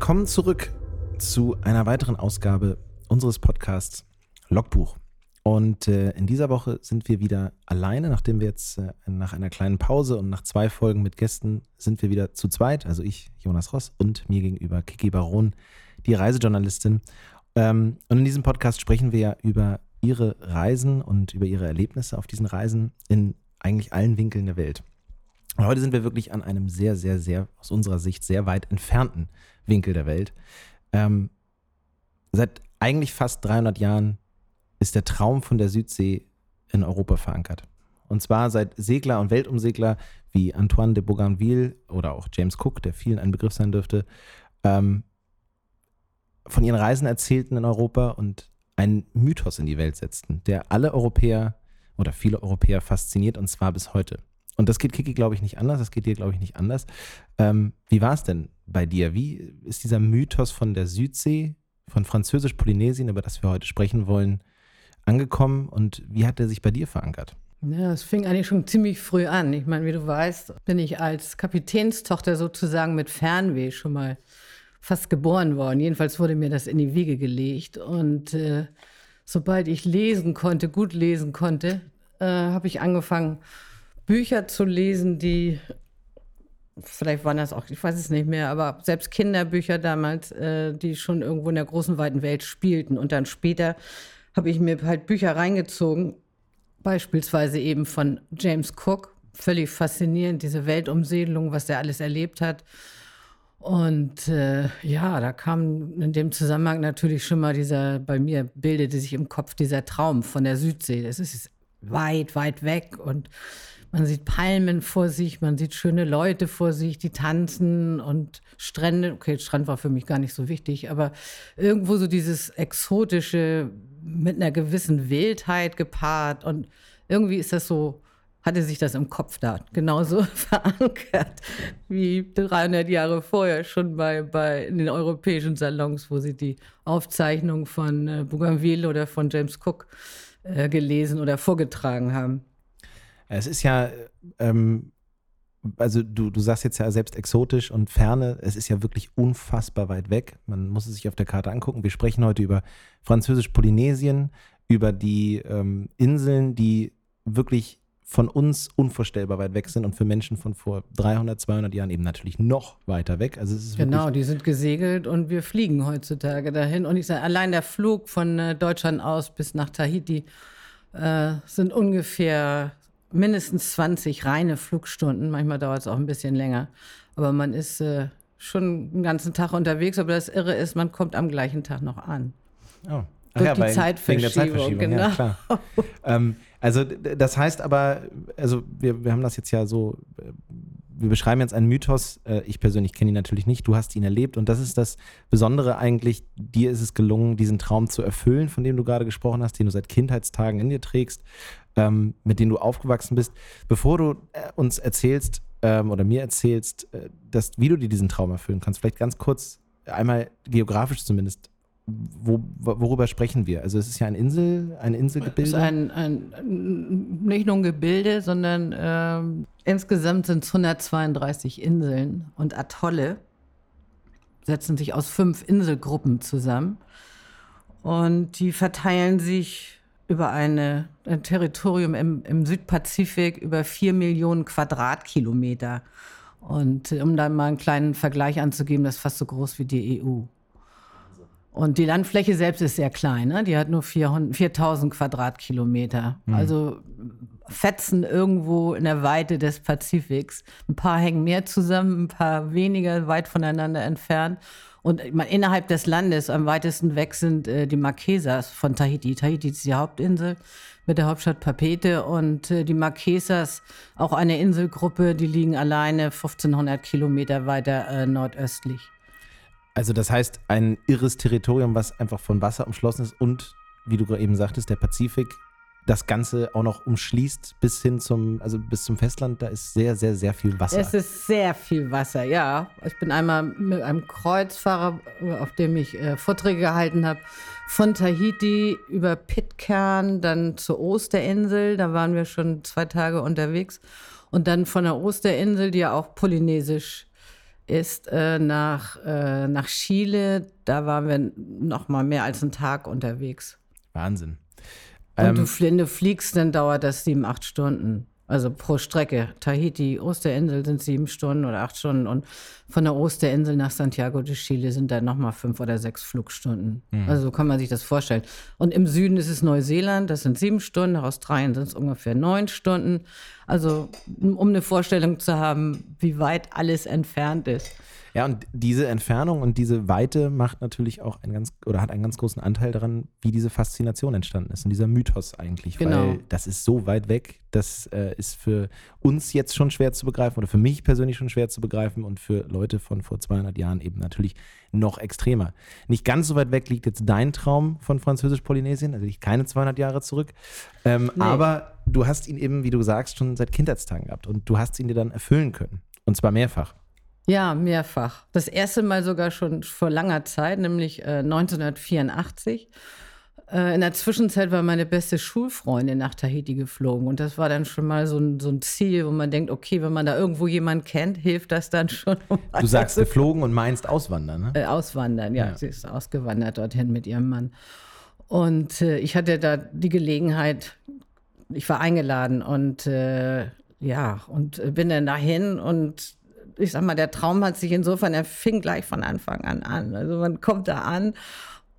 Willkommen zurück zu einer weiteren Ausgabe unseres Podcasts Logbuch. Und äh, in dieser Woche sind wir wieder alleine, nachdem wir jetzt äh, nach einer kleinen Pause und nach zwei Folgen mit Gästen sind wir wieder zu zweit. Also ich, Jonas Ross und mir gegenüber Kiki Baron, die Reisejournalistin. Ähm, und in diesem Podcast sprechen wir ja über ihre Reisen und über ihre Erlebnisse auf diesen Reisen in eigentlich allen Winkeln der Welt. Und heute sind wir wirklich an einem sehr, sehr, sehr, aus unserer Sicht sehr weit entfernten Winkel der Welt. Ähm, seit eigentlich fast 300 Jahren ist der Traum von der Südsee in Europa verankert. Und zwar seit Segler und Weltumsegler wie Antoine de Bougainville oder auch James Cook, der vielen ein Begriff sein dürfte, ähm, von ihren Reisen erzählten in Europa und einen Mythos in die Welt setzten, der alle Europäer oder viele Europäer fasziniert und zwar bis heute. Und das geht Kiki, glaube ich, nicht anders. Das geht dir, glaube ich, nicht anders. Ähm, wie war es denn bei dir? Wie ist dieser Mythos von der Südsee, von Französisch-Polynesien, über das wir heute sprechen wollen, angekommen und wie hat er sich bei dir verankert? Ja, es fing eigentlich schon ziemlich früh an. Ich meine, wie du weißt, bin ich als Kapitänstochter sozusagen mit Fernweh schon mal fast geboren worden. Jedenfalls wurde mir das in die Wiege gelegt. Und äh, sobald ich lesen konnte, gut lesen konnte, äh, habe ich angefangen, Bücher zu lesen, die vielleicht waren das auch, ich weiß es nicht mehr, aber selbst Kinderbücher damals, äh, die schon irgendwo in der großen, weiten Welt spielten. Und dann später habe ich mir halt Bücher reingezogen, beispielsweise eben von James Cook. Völlig faszinierend, diese Weltumsegelung, was der alles erlebt hat. Und äh, ja, da kam in dem Zusammenhang natürlich schon mal dieser, bei mir bildete sich im Kopf dieser Traum von der Südsee. Das ist weit, weit weg und man sieht Palmen vor sich, man sieht schöne Leute vor sich, die tanzen und Strände. Okay, Strand war für mich gar nicht so wichtig, aber irgendwo so dieses exotische mit einer gewissen Wildheit gepaart und irgendwie ist das so, hatte sich das im Kopf da genauso verankert wie 300 Jahre vorher schon bei, bei in den europäischen Salons, wo sie die Aufzeichnung von äh, Bougainville oder von James Cook äh, gelesen oder vorgetragen haben. Es ist ja, ähm, also du, du sagst jetzt ja selbst exotisch und ferne, es ist ja wirklich unfassbar weit weg. Man muss es sich auf der Karte angucken. Wir sprechen heute über Französisch-Polynesien, über die ähm, Inseln, die wirklich von uns unvorstellbar weit weg sind und für Menschen von vor 300, 200 Jahren eben natürlich noch weiter weg. Also es ist genau, die sind gesegelt und wir fliegen heutzutage dahin. Und ich sage, allein der Flug von äh, Deutschland aus bis nach Tahiti äh, sind ungefähr mindestens 20 reine Flugstunden. Manchmal dauert es auch ein bisschen länger. Aber man ist äh, schon den ganzen Tag unterwegs. Aber das Irre ist, man kommt am gleichen Tag noch an. Oh. Ach Durch ja, die bei, Zeitverschiebung, Zeitverschiebung, genau. ja, klar. ähm, also das heißt aber, also wir, wir haben das jetzt ja so, wir beschreiben jetzt einen Mythos. Äh, ich persönlich kenne ihn natürlich nicht. Du hast ihn erlebt und das ist das Besondere eigentlich. Dir ist es gelungen, diesen Traum zu erfüllen, von dem du gerade gesprochen hast, den du seit Kindheitstagen in dir trägst ähm, mit denen du aufgewachsen bist. Bevor du äh, uns erzählst ähm, oder mir erzählst, äh, dass, wie du dir diesen Traum erfüllen kannst, vielleicht ganz kurz, einmal geografisch zumindest, wo, worüber sprechen wir? Also es ist ja ein Insel, ein Inselgebilde. Es ist ein, ein, nicht nur ein Gebilde, sondern ähm, insgesamt sind es 132 Inseln und Atolle setzen sich aus fünf Inselgruppen zusammen und die verteilen sich über eine, ein Territorium im, im Südpazifik über vier Millionen Quadratkilometer. Und um da mal einen kleinen Vergleich anzugeben, das ist fast so groß wie die EU. Und die Landfläche selbst ist sehr klein, ne? die hat nur 400, 4000 Quadratkilometer. Mhm. Also Fetzen irgendwo in der Weite des Pazifiks. Ein paar hängen mehr zusammen, ein paar weniger weit voneinander entfernt. Und innerhalb des Landes am weitesten weg sind äh, die Marquesas von Tahiti. Tahiti ist die Hauptinsel mit der Hauptstadt Papete und äh, die Marquesas, auch eine Inselgruppe, die liegen alleine 1500 Kilometer weiter äh, nordöstlich. Also das heißt, ein irres Territorium, was einfach von Wasser umschlossen ist und, wie du eben sagtest, der Pazifik das Ganze auch noch umschließt bis hin zum, also bis zum Festland, da ist sehr, sehr, sehr viel Wasser. Es ist sehr viel Wasser, ja. Ich bin einmal mit einem Kreuzfahrer, auf dem ich äh, Vorträge gehalten habe, von Tahiti über Pitcairn, dann zur Osterinsel, da waren wir schon zwei Tage unterwegs. Und dann von der Osterinsel, die ja auch polynesisch ist, äh, nach, äh, nach Chile, da waren wir noch mal mehr als einen Tag unterwegs. Wahnsinn. Und ähm, du, wenn du fliegst, dann dauert das sieben, acht Stunden. Also pro Strecke. Tahiti, Osterinsel sind sieben Stunden oder acht Stunden. Und von der Osterinsel nach Santiago de Chile sind dann nochmal fünf oder sechs Flugstunden. Mhm. Also so kann man sich das vorstellen. Und im Süden ist es Neuseeland, das sind sieben Stunden. Nach Australien sind es ungefähr neun Stunden. Also um eine Vorstellung zu haben, wie weit alles entfernt ist. Ja, und diese Entfernung und diese Weite macht natürlich auch einen ganz oder hat einen ganz großen Anteil daran, wie diese Faszination entstanden ist und dieser Mythos eigentlich. Genau. Weil das ist so weit weg, das äh, ist für uns jetzt schon schwer zu begreifen oder für mich persönlich schon schwer zu begreifen und für Leute von vor 200 Jahren eben natürlich noch extremer. Nicht ganz so weit weg liegt jetzt dein Traum von Französisch-Polynesien, also liegt keine 200 Jahre zurück. Ähm, nee. Aber du hast ihn eben, wie du sagst, schon seit Kindheitstagen gehabt und du hast ihn dir dann erfüllen können. Und zwar mehrfach. Ja, mehrfach. Das erste Mal sogar schon vor langer Zeit, nämlich äh, 1984. Äh, in der Zwischenzeit war meine beste Schulfreundin nach Tahiti geflogen. Und das war dann schon mal so ein, so ein Ziel, wo man denkt, okay, wenn man da irgendwo jemanden kennt, hilft das dann schon. Um du sagst geflogen und meinst auswandern, ne? Äh, auswandern, ja. ja. Sie ist ausgewandert dorthin mit ihrem Mann. Und äh, ich hatte da die Gelegenheit, ich war eingeladen und äh, ja, und bin dann dahin und ich sag mal, der Traum hat sich insofern, er fing gleich von Anfang an an. Also man kommt da an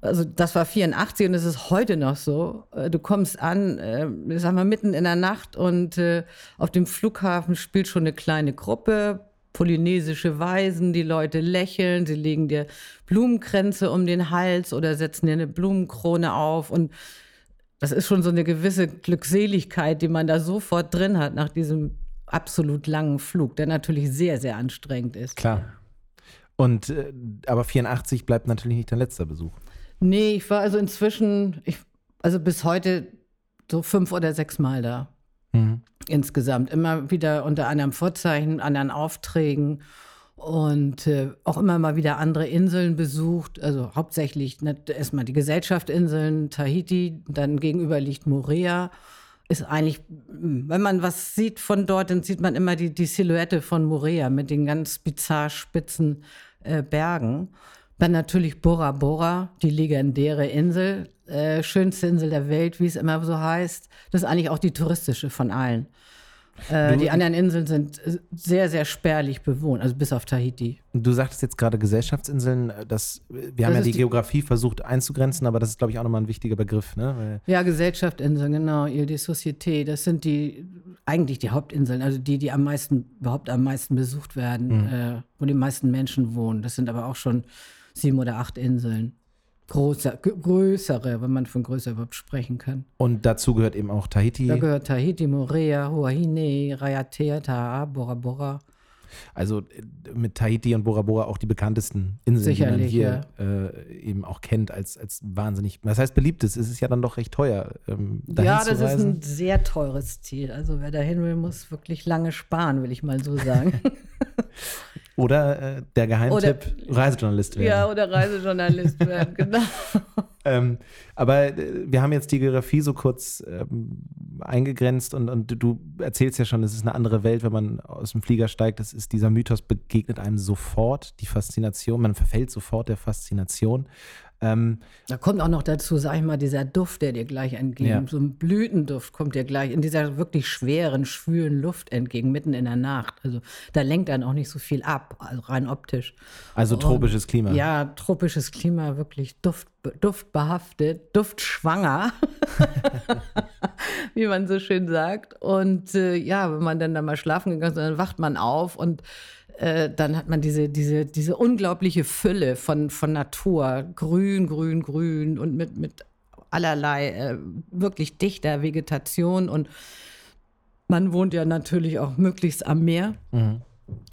also das war 84 und es ist heute noch so. Äh, du kommst an, äh, ich sag mal, mitten in der Nacht und äh, auf dem Flughafen spielt schon eine kleine Gruppe, polynesische Weisen, die Leute lächeln, sie legen dir Blumenkränze um den Hals oder setzen dir eine Blumenkrone auf und das ist schon so eine gewisse Glückseligkeit, die man da sofort drin hat nach diesem absolut langen Flug, der natürlich sehr, sehr anstrengend ist. Klar. Und äh, aber 84 bleibt natürlich nicht dein letzter Besuch. Nee, ich war also inzwischen, ich, also bis heute so fünf oder sechs Mal da. Mhm. Insgesamt. Immer wieder unter anderem Vorzeichen, anderen Aufträgen und äh, auch immer mal wieder andere Inseln besucht. Also hauptsächlich ne, erstmal die Gesellschaftsinseln, Tahiti, dann gegenüber liegt Morea ist eigentlich, wenn man was sieht von dort, dann sieht man immer die, die Silhouette von Morea mit den ganz bizarr spitzen äh, Bergen. Dann natürlich Bora Bora, die legendäre Insel, äh, schönste Insel der Welt, wie es immer so heißt. Das ist eigentlich auch die touristische von allen. Äh, die anderen Inseln sind äh, sehr, sehr spärlich bewohnt, also bis auf Tahiti. Du sagtest jetzt gerade Gesellschaftsinseln, äh, das, wir das haben ja die, die, Geografie versucht einzugrenzen, aber das ist, glaube ich, auch nochmal ein wichtiger Begriff. Ne? Ja, Gesellschaftsinseln, genau, Ile de Société, das sind die, eigentlich die Hauptinseln, also die, die am meisten, überhaupt am meisten besucht werden, mhm. äh, wo die meisten Menschen wohnen. Das sind aber auch schon sieben oder acht Inseln großer, größere, wenn man von größer überhaupt sprechen kann. Und dazu gehört eben auch Tahiti. Da gehört Tahiti, Morea, Huahine, Rayatea, Ta'a, Bora Bora. Also äh, mit Tahiti und Bora Bora auch die bekanntesten Inseln, Sicherlich, die man hier ja. äh, eben auch kennt als, als wahnsinnig. Das heißt, beliebt ist, es ist ja dann doch recht teuer. Ähm, ja, das ist ein sehr teures Ziel. Also wer dahin will, muss wirklich lange sparen, will ich mal so sagen. Oder äh, der Geheimtipp, oder, Reisejournalist werden. Ja, oder Reisejournalist werden, genau. ähm, aber äh, wir haben jetzt die Geografie so kurz ähm, eingegrenzt und, und du erzählst ja schon, es ist eine andere Welt, wenn man aus dem Flieger steigt. Das ist dieser Mythos begegnet einem sofort, die Faszination, man verfällt sofort der Faszination. Ähm, da kommt auch noch dazu, sag ich mal, dieser Duft, der dir gleich entgegen, ja. so ein Blütenduft kommt dir gleich in dieser wirklich schweren, schwülen Luft entgegen, mitten in der Nacht. Also da lenkt dann auch nicht so viel ab, also rein optisch. Also tropisches Klima. Ja, tropisches Klima, wirklich Duft, duftbehaftet, duftschwanger, wie man so schön sagt. Und äh, ja, wenn man dann da mal schlafen gegangen ist, dann wacht man auf und äh, dann hat man diese, diese, diese unglaubliche Fülle von, von Natur, grün, grün, grün und mit, mit allerlei äh, wirklich dichter Vegetation. Und man wohnt ja natürlich auch möglichst am Meer. Mhm.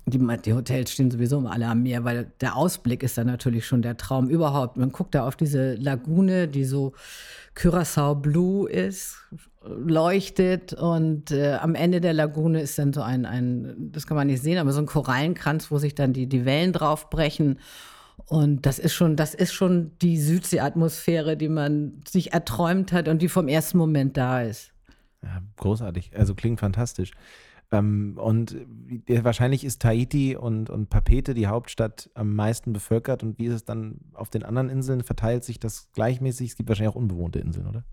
die, die, Hotels stehen sowieso immer alle am Meer, weil der Ausblick ist dann natürlich schon der Traum überhaupt. Man guckt da auf diese Lagune, die so Curaçao Blue ist, leuchtet und äh, am Ende der Lagune ist dann so ein, ein, das kann man nicht sehen, aber so ein Korallenkranz, wo sich dann die, die Wellen draufbrechen. Und das ist schon, das ist schon die Südsee-Atmosphäre, die man sich erträumt hat und die vom ersten Moment da ist. Ja, großartig. Also klingt fantastisch. Ähm, und wahrscheinlich ist Tahiti und, und Papete, die Hauptstadt, am meisten bevölkert. Und wie ist es dann auf den anderen Inseln? Verteilt sich das gleichmäßig? Es gibt wahrscheinlich auch unbewohnte Inseln, oder?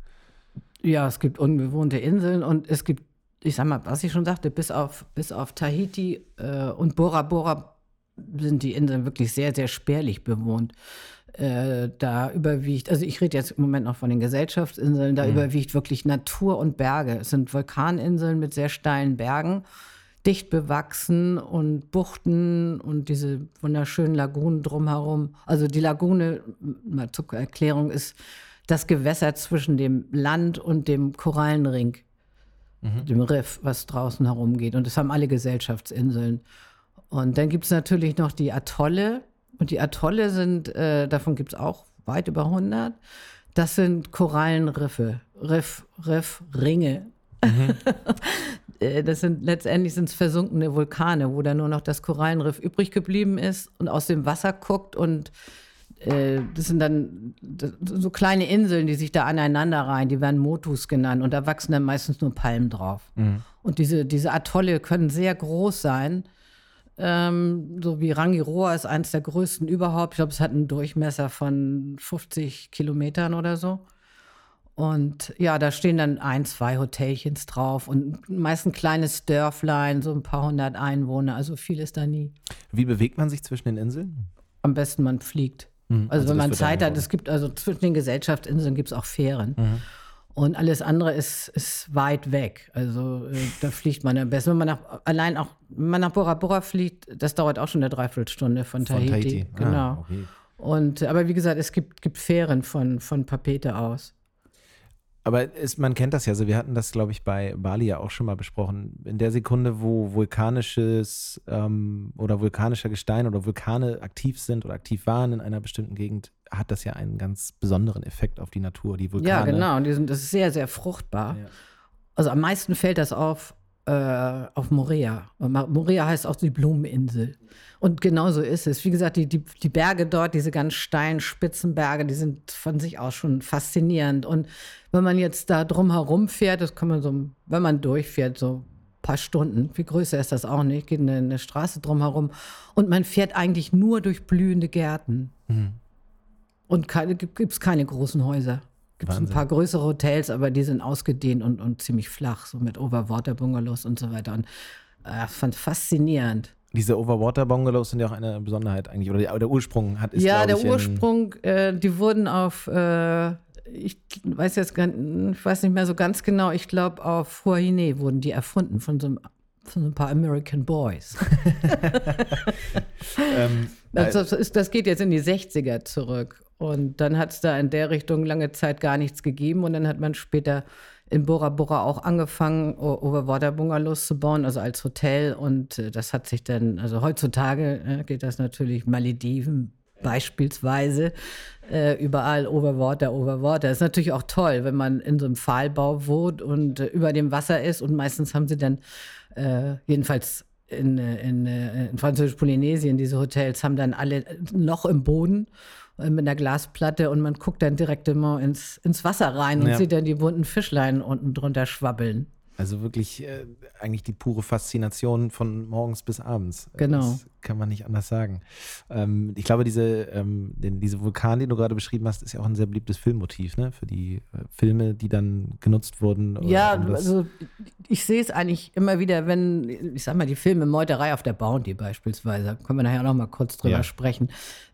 Ja, es gibt unbewohnte Inseln und es gibt, ich sag mal, was ich schon sagte, bis auf, bis auf Tahiti äh, und Bora Bora sind die Inseln wirklich sehr, sehr spärlich bewohnt. Äh, da überwiegt, also ich rede jetzt im Moment noch von den Gesellschaftsinseln, da mhm. überwiegt wirklich Natur und Berge. Es sind Vulkaninseln mit sehr steilen Bergen, dicht bewachsen und Buchten und diese wunderschönen Lagunen drumherum. Also die Lagune, mal zur Erklärung, ist das Gewässer zwischen dem Land und dem Korallenring, mhm. dem Riff, was draußen herumgeht. Und das haben alle Gesellschaftsinseln. Und dann gibt es natürlich noch die Atolle und die Atolle sind, äh, davon gibt es auch weit über 100. Das sind Korallenriffe, Riff, Riff, Ringe. Mhm. Äh, das sind letztendlich sind es versunkene Vulkane, wo dann nur noch das Korallenriff übrig geblieben ist und aus dem Wasser guckt und das sind dann so kleine Inseln, die sich da aneinander reihen, die werden Motus genannt und da wachsen dann meistens nur Palmen drauf. Mhm. Und diese, diese Atolle können sehr groß sein ähm, so wie Rangiroa ist eines der größten überhaupt. Ich glaube, es hat einen Durchmesser von 50 Kilometern oder so. Und ja, da stehen dann ein, zwei Hotelchens drauf und meist ein kleines Dörflein, so ein paar hundert Einwohner. Also viel ist da nie. Wie bewegt man sich zwischen den Inseln? Am besten man fliegt. Mhm, also, also, wenn man Zeit hat, es gibt also zwischen den Gesellschaftsinseln gibt es auch Fähren. Mhm. Und alles andere ist, ist weit weg. Also äh, da fliegt man am besten. Wenn man nach, allein auch, wenn man nach Bora Bora fliegt, das dauert auch schon eine Dreiviertelstunde von Tahiti. Von Tahiti. Ah, genau. Ah, okay. Und, aber wie gesagt, es gibt, gibt Fähren von, von Papete aus. Aber es, man kennt das ja, also wir hatten das, glaube ich, bei Bali ja auch schon mal besprochen. In der Sekunde, wo vulkanisches ähm, oder vulkanischer Gestein oder Vulkane aktiv sind oder aktiv waren in einer bestimmten Gegend, hat das ja einen ganz besonderen Effekt auf die Natur, die Vulkane. Ja, genau. Und die sind, das ist sehr, sehr fruchtbar. Ja. Also am meisten fällt das auf äh, auf Morea. Morea heißt auch die Blumeninsel. Und genau so ist es. Wie gesagt, die, die, die Berge dort, diese ganz steilen Spitzenberge, die sind von sich aus schon faszinierend. Und wenn man jetzt da drumherum fährt, das kann man so, wenn man durchfährt, so ein paar Stunden, viel größer ist das auch nicht, geht eine, eine Straße drumherum und man fährt eigentlich nur durch blühende Gärten. Mhm. Und gibt es keine großen Häuser. Gibt es ein paar größere Hotels, aber die sind ausgedehnt und, und ziemlich flach, so mit Overwater-Bungalows und so weiter. Und äh, fand faszinierend. Diese Overwater-Bungalows sind ja auch eine Besonderheit eigentlich, oder der Ursprung hat ist, Ja, der ich, Ursprung, äh, die wurden auf, äh, ich weiß jetzt ich weiß nicht mehr so ganz genau, ich glaube auf Huahine wurden die erfunden von so einem von ein paar American Boys. ähm, das, ist, das, geht jetzt in die 60er zurück. Und dann hat es da in der Richtung lange Zeit gar nichts gegeben. Und dann hat man später in Bora Bora auch angefangen, Overwater Bungalows zu bauen, also als Hotel. Und äh, das hat sich dann, also heutzutage äh, geht das natürlich Malediven beispielsweise, äh, überall Overwater, Overwater. Ist natürlich auch toll, wenn man in so einem Pfahlbau wohnt und äh, über dem Wasser ist. Und meistens haben sie dann, äh, jedenfalls in, in, in Französisch-Polynesien, diese Hotels haben dann alle ein Loch im Boden äh, mit einer Glasplatte und man guckt dann direkt immer ins, ins Wasser rein und ja. sieht dann die bunten Fischlein unten drunter schwabbeln. Also wirklich äh, eigentlich die pure Faszination von morgens bis abends. Genau. Das kann man nicht anders sagen. Ähm, ich glaube, diese, ähm, den, diese Vulkan, den du gerade beschrieben hast, ist ja auch ein sehr beliebtes Filmmotiv, ne? Für die äh, Filme, die dann genutzt wurden. Ja, um also ich sehe es eigentlich immer wieder, wenn, ich sag mal, die Filme Meuterei auf der Bounty beispielsweise, können wir nachher noch mal kurz drüber ja. sprechen.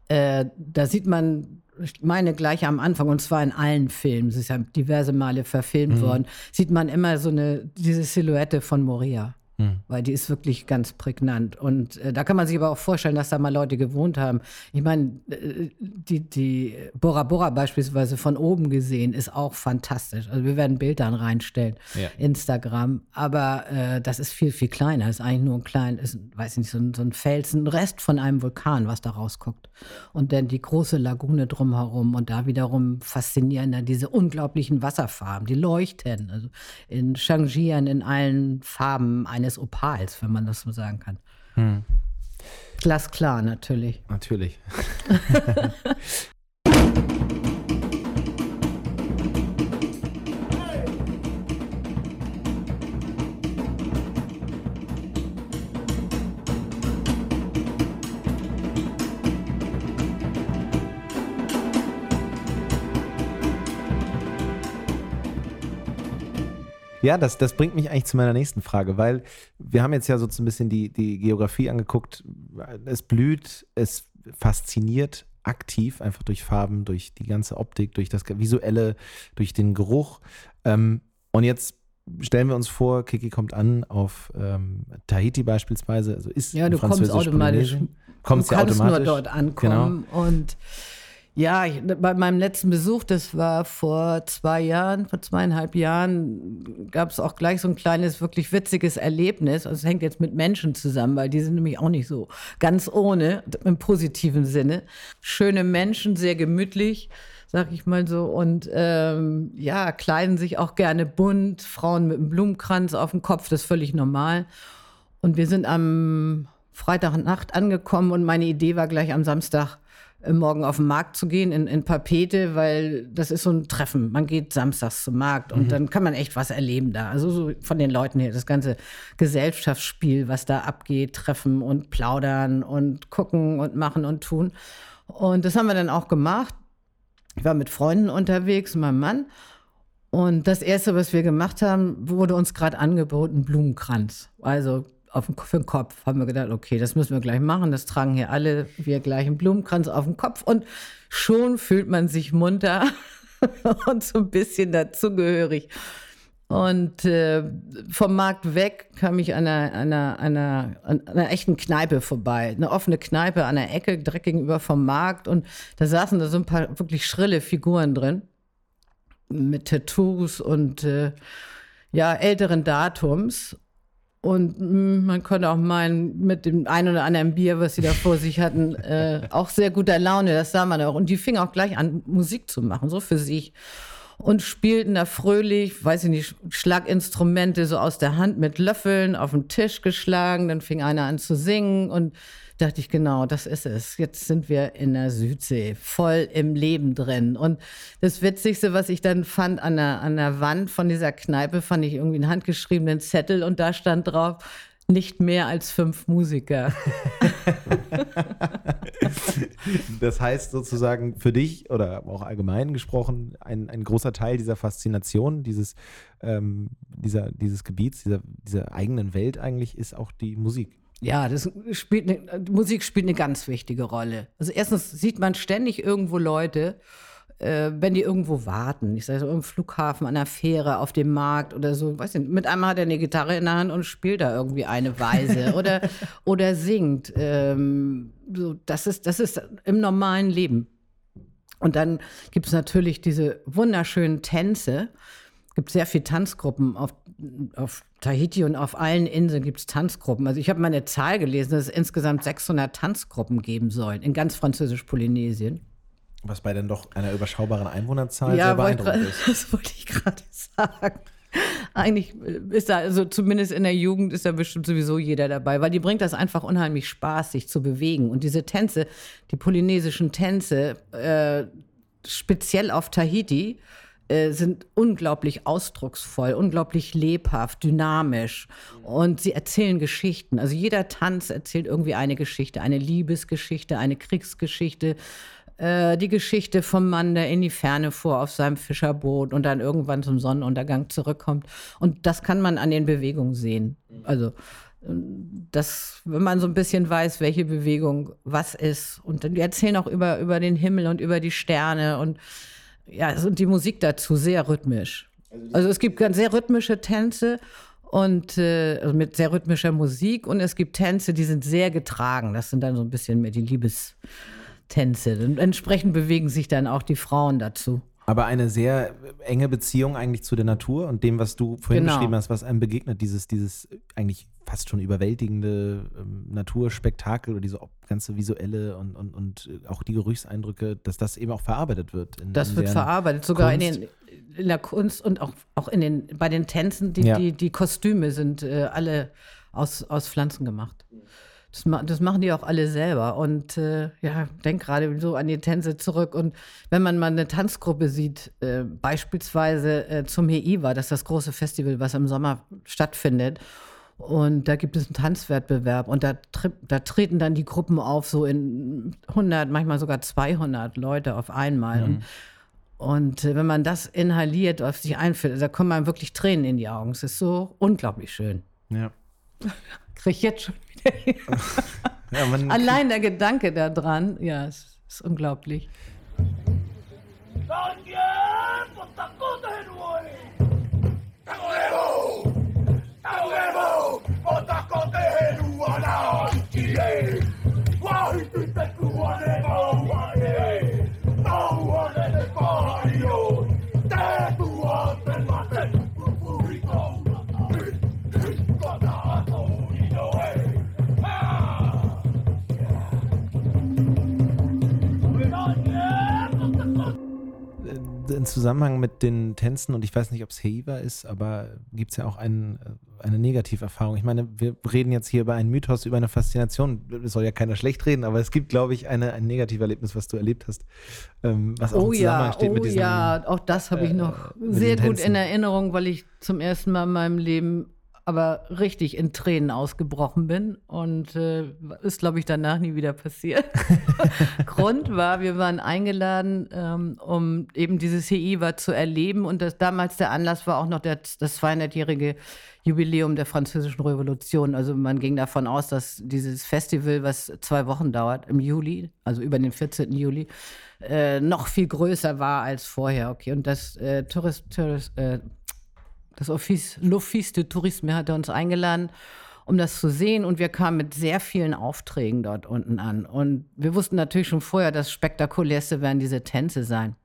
Äh, da sieht man, ich meine gleich am Anfang, und zwar in allen Filmen, es ist ja diverse Male verfilmt mhm. worden, sieht man immer so eine, diese Silhouette von Moria. Hm. Weil die ist wirklich ganz prägnant. Und äh, da kann man sich aber auch vorstellen, dass da mal Leute gewohnt haben. Ich meine, äh, die, die Bora Bora beispielsweise von oben gesehen ist auch fantastisch. Also wir werden Bilder reinstellen, ja. Instagram. Aber äh, das ist viel, viel kleiner. Ist eigentlich nur ein klein, ist, weiß nicht, so ein, so ein Felsen, ein Rest von einem Vulkan, was da rausguckt. Und dann die große Lagune drumherum und da wiederum faszinieren dann diese unglaublichen Wasserfarben, die leuchten. Also in Changieren in allen Farben eines Opals, wenn man das so sagen kann. Hm. Glasklar natürlich. Natürlich. Ja, das, das bringt mich eigentlich zu meiner nächsten Frage, weil wir haben jetzt ja so ein bisschen die, die Geografie angeguckt. Es blüht, es fasziniert aktiv, einfach durch Farben, durch die ganze Optik, durch das Visuelle, durch den Geruch. Ähm, und jetzt stellen wir uns vor, Kiki kommt an auf ähm, Tahiti beispielsweise. Also ist ja, du kommst automatisch. Kommst du kannst ja automatisch. nur dort ankommen genau. und ja, ich, bei meinem letzten Besuch, das war vor zwei Jahren, vor zweieinhalb Jahren, gab es auch gleich so ein kleines, wirklich witziges Erlebnis. Also es hängt jetzt mit Menschen zusammen, weil die sind nämlich auch nicht so ganz ohne, im positiven Sinne. Schöne Menschen, sehr gemütlich, sag ich mal so. Und ähm, ja, kleiden sich auch gerne bunt, Frauen mit einem Blumenkranz auf dem Kopf, das ist völlig normal. Und wir sind am Freitagnacht angekommen und meine Idee war gleich am Samstag, morgen auf den Markt zu gehen in, in Papete, weil das ist so ein Treffen. Man geht samstags zum Markt und mhm. dann kann man echt was erleben da. Also so von den Leuten her, das ganze Gesellschaftsspiel, was da abgeht, treffen und plaudern und gucken und machen und tun. Und das haben wir dann auch gemacht. Ich war mit Freunden unterwegs, meinem Mann. Und das Erste, was wir gemacht haben, wurde uns gerade angeboten, Blumenkranz. Also auf den, für den Kopf. Haben wir gedacht, okay, das müssen wir gleich machen. Das tragen hier alle wir gleich einen Blumenkranz auf den Kopf. Und schon fühlt man sich munter und so ein bisschen dazugehörig. Und äh, vom Markt weg kam ich an einer, einer, einer, einer echten Kneipe vorbei. Eine offene Kneipe an der Ecke, direkt gegenüber vom Markt. Und da saßen da so ein paar wirklich schrille Figuren drin. Mit Tattoos und äh, ja, älteren Datums. Und mh, hm, man konnte auch meinen, mit dem ein oder anderen Bier, was sie da vor sich hatten, äh, auch sehr guter Laune, das sah man auch. Und die fingen auch gleich an, Musik zu machen, so für sich. Und spielten da fröhlich, weiß ich nicht, Schlaginstrumente so aus der Hand mit Löffeln auf den Tisch geschlagen. Dann fing einer an zu singen und dachte ich, genau, das ist es. Jetzt sind wir in der Südsee, voll im Leben drin. Und das Witzigste, was ich dann fand an der, an der Wand von dieser Kneipe, fand ich irgendwie einen handgeschriebenen Zettel und da stand drauf, nicht mehr als fünf Musiker. das heißt sozusagen für dich oder auch allgemein gesprochen, ein, ein großer Teil dieser Faszination, dieses, ähm, dieser, dieses Gebiets, dieser, dieser eigenen Welt eigentlich, ist auch die Musik. Ja, das spielt eine, Musik spielt eine ganz wichtige Rolle. Also erstens sieht man ständig irgendwo Leute, äh, wenn die irgendwo warten. Ich sage so im Flughafen, an der Fähre, auf dem Markt oder so. Weiß nicht, mit einmal hat er eine Gitarre in der Hand und spielt da irgendwie eine Weise oder, oder singt. Ähm, so, das, ist, das ist im normalen Leben. Und dann gibt es natürlich diese wunderschönen Tänze. Es gibt sehr viele Tanzgruppen auf, auf Tahiti und auf allen Inseln gibt es Tanzgruppen. Also ich habe mal eine Zahl gelesen, dass es insgesamt 600 Tanzgruppen geben sollen in ganz Französisch-Polynesien. Was bei dann doch einer überschaubaren Einwohnerzahl ja, sehr beeindruckend ist. Das wollte ich gerade sagen. Eigentlich ist da, also zumindest in der Jugend ist da bestimmt sowieso jeder dabei, weil die bringt das einfach unheimlich Spaß, sich zu bewegen. Und diese Tänze, die polynesischen Tänze, äh, speziell auf Tahiti, äh, sind unglaublich ausdrucksvoll, unglaublich lebhaft, dynamisch und sie erzählen Geschichten. Also jeder Tanz erzählt irgendwie eine Geschichte, eine Liebesgeschichte, eine Kriegsgeschichte, äh, die Geschichte vom Mann, der in die Ferne fuhr auf seinem Fischerboot und dann irgendwann zum Sonnenuntergang zurückkommt. Und das kann man an den Bewegungen sehen. Also das, wenn man so ein bisschen weiß, welche Bewegung was ist. Und die erzählen auch über, über den Himmel und über die Sterne und ja, und die Musik dazu sehr rhythmisch. Also es gibt ganz sehr rhythmische Tänze und äh, also mit sehr rhythmischer Musik. Und es gibt Tänze, die sind sehr getragen. Das sind dann so ein bisschen mehr die Liebestänze. Und entsprechend bewegen sich dann auch die Frauen dazu. Aber eine sehr enge Beziehung eigentlich zu der Natur und dem, was du vorhin genau. beschrieben hast, was einem begegnet, dieses, dieses eigentlich fast schon überwältigende ähm, Naturspektakel oder diese ganze visuelle und, und, und auch die Gerüchseindrücke, dass das eben auch verarbeitet wird. In, das in wird verarbeitet, sogar in, den, in der Kunst und auch, auch in den, bei den Tänzen. Die, ja. die, die Kostüme sind äh, alle aus, aus Pflanzen gemacht. Das, das, machen die auch alle selber. Und äh, ja, denk gerade so an die Tänze zurück. Und wenn man mal eine Tanzgruppe sieht, äh, beispielsweise äh, zum HEIWA, das ist das große Festival, was im Sommer stattfindet. Und da gibt es einen Tanzwettbewerb und da, da treten dann die Gruppen auf, so in 100, manchmal sogar 200 Leute auf einmal. Mhm. Und, und, äh, wenn man das inhaliert, auf sich einfühlt, da kommen einem wirklich Tränen in die Augen. Es ist so unglaublich schön. Ja. Kriege ich jetzt schon. ja, Allein der Gedanke daran, ja, es ist unglaublich. im Zusammenhang mit den Tänzen, und ich weiß nicht, ob es Heiva ist, aber gibt es ja auch ein, äh, eine Negativerfahrung. Ich meine, wir reden jetzt hier über einen Mythos, über eine Faszination. Es soll ja keiner schlecht reden, aber es gibt, glaube ich, eine, ein Negativerlebnis, was du erlebt hast, ähm, was auch oh im Zusammenhang ja, steht oh mit diesem. Ja, auch das habe ich noch äh, sehr gut in Erinnerung, weil ich zum ersten Mal in meinem Leben aber richtig in Tränen ausgebrochen bin und äh, ist, glaube ich, danach nie wieder passiert. Grund war, wir waren eingeladen, ähm, um eben dieses HIVA zu erleben und das, damals der Anlass war auch noch der, das 200-jährige Jubiläum der Französischen Revolution. Also man ging davon aus, dass dieses Festival, was zwei Wochen dauert, im Juli, also über den 14. Juli, äh, noch viel größer war als vorher. Okay, und das äh, Tourist, Tourist äh, das Office, L'Office de Tourisme hatte uns eingeladen, um das zu sehen. Und wir kamen mit sehr vielen Aufträgen dort unten an. Und wir wussten natürlich schon vorher, das Spektakulärste werden diese Tänze sein.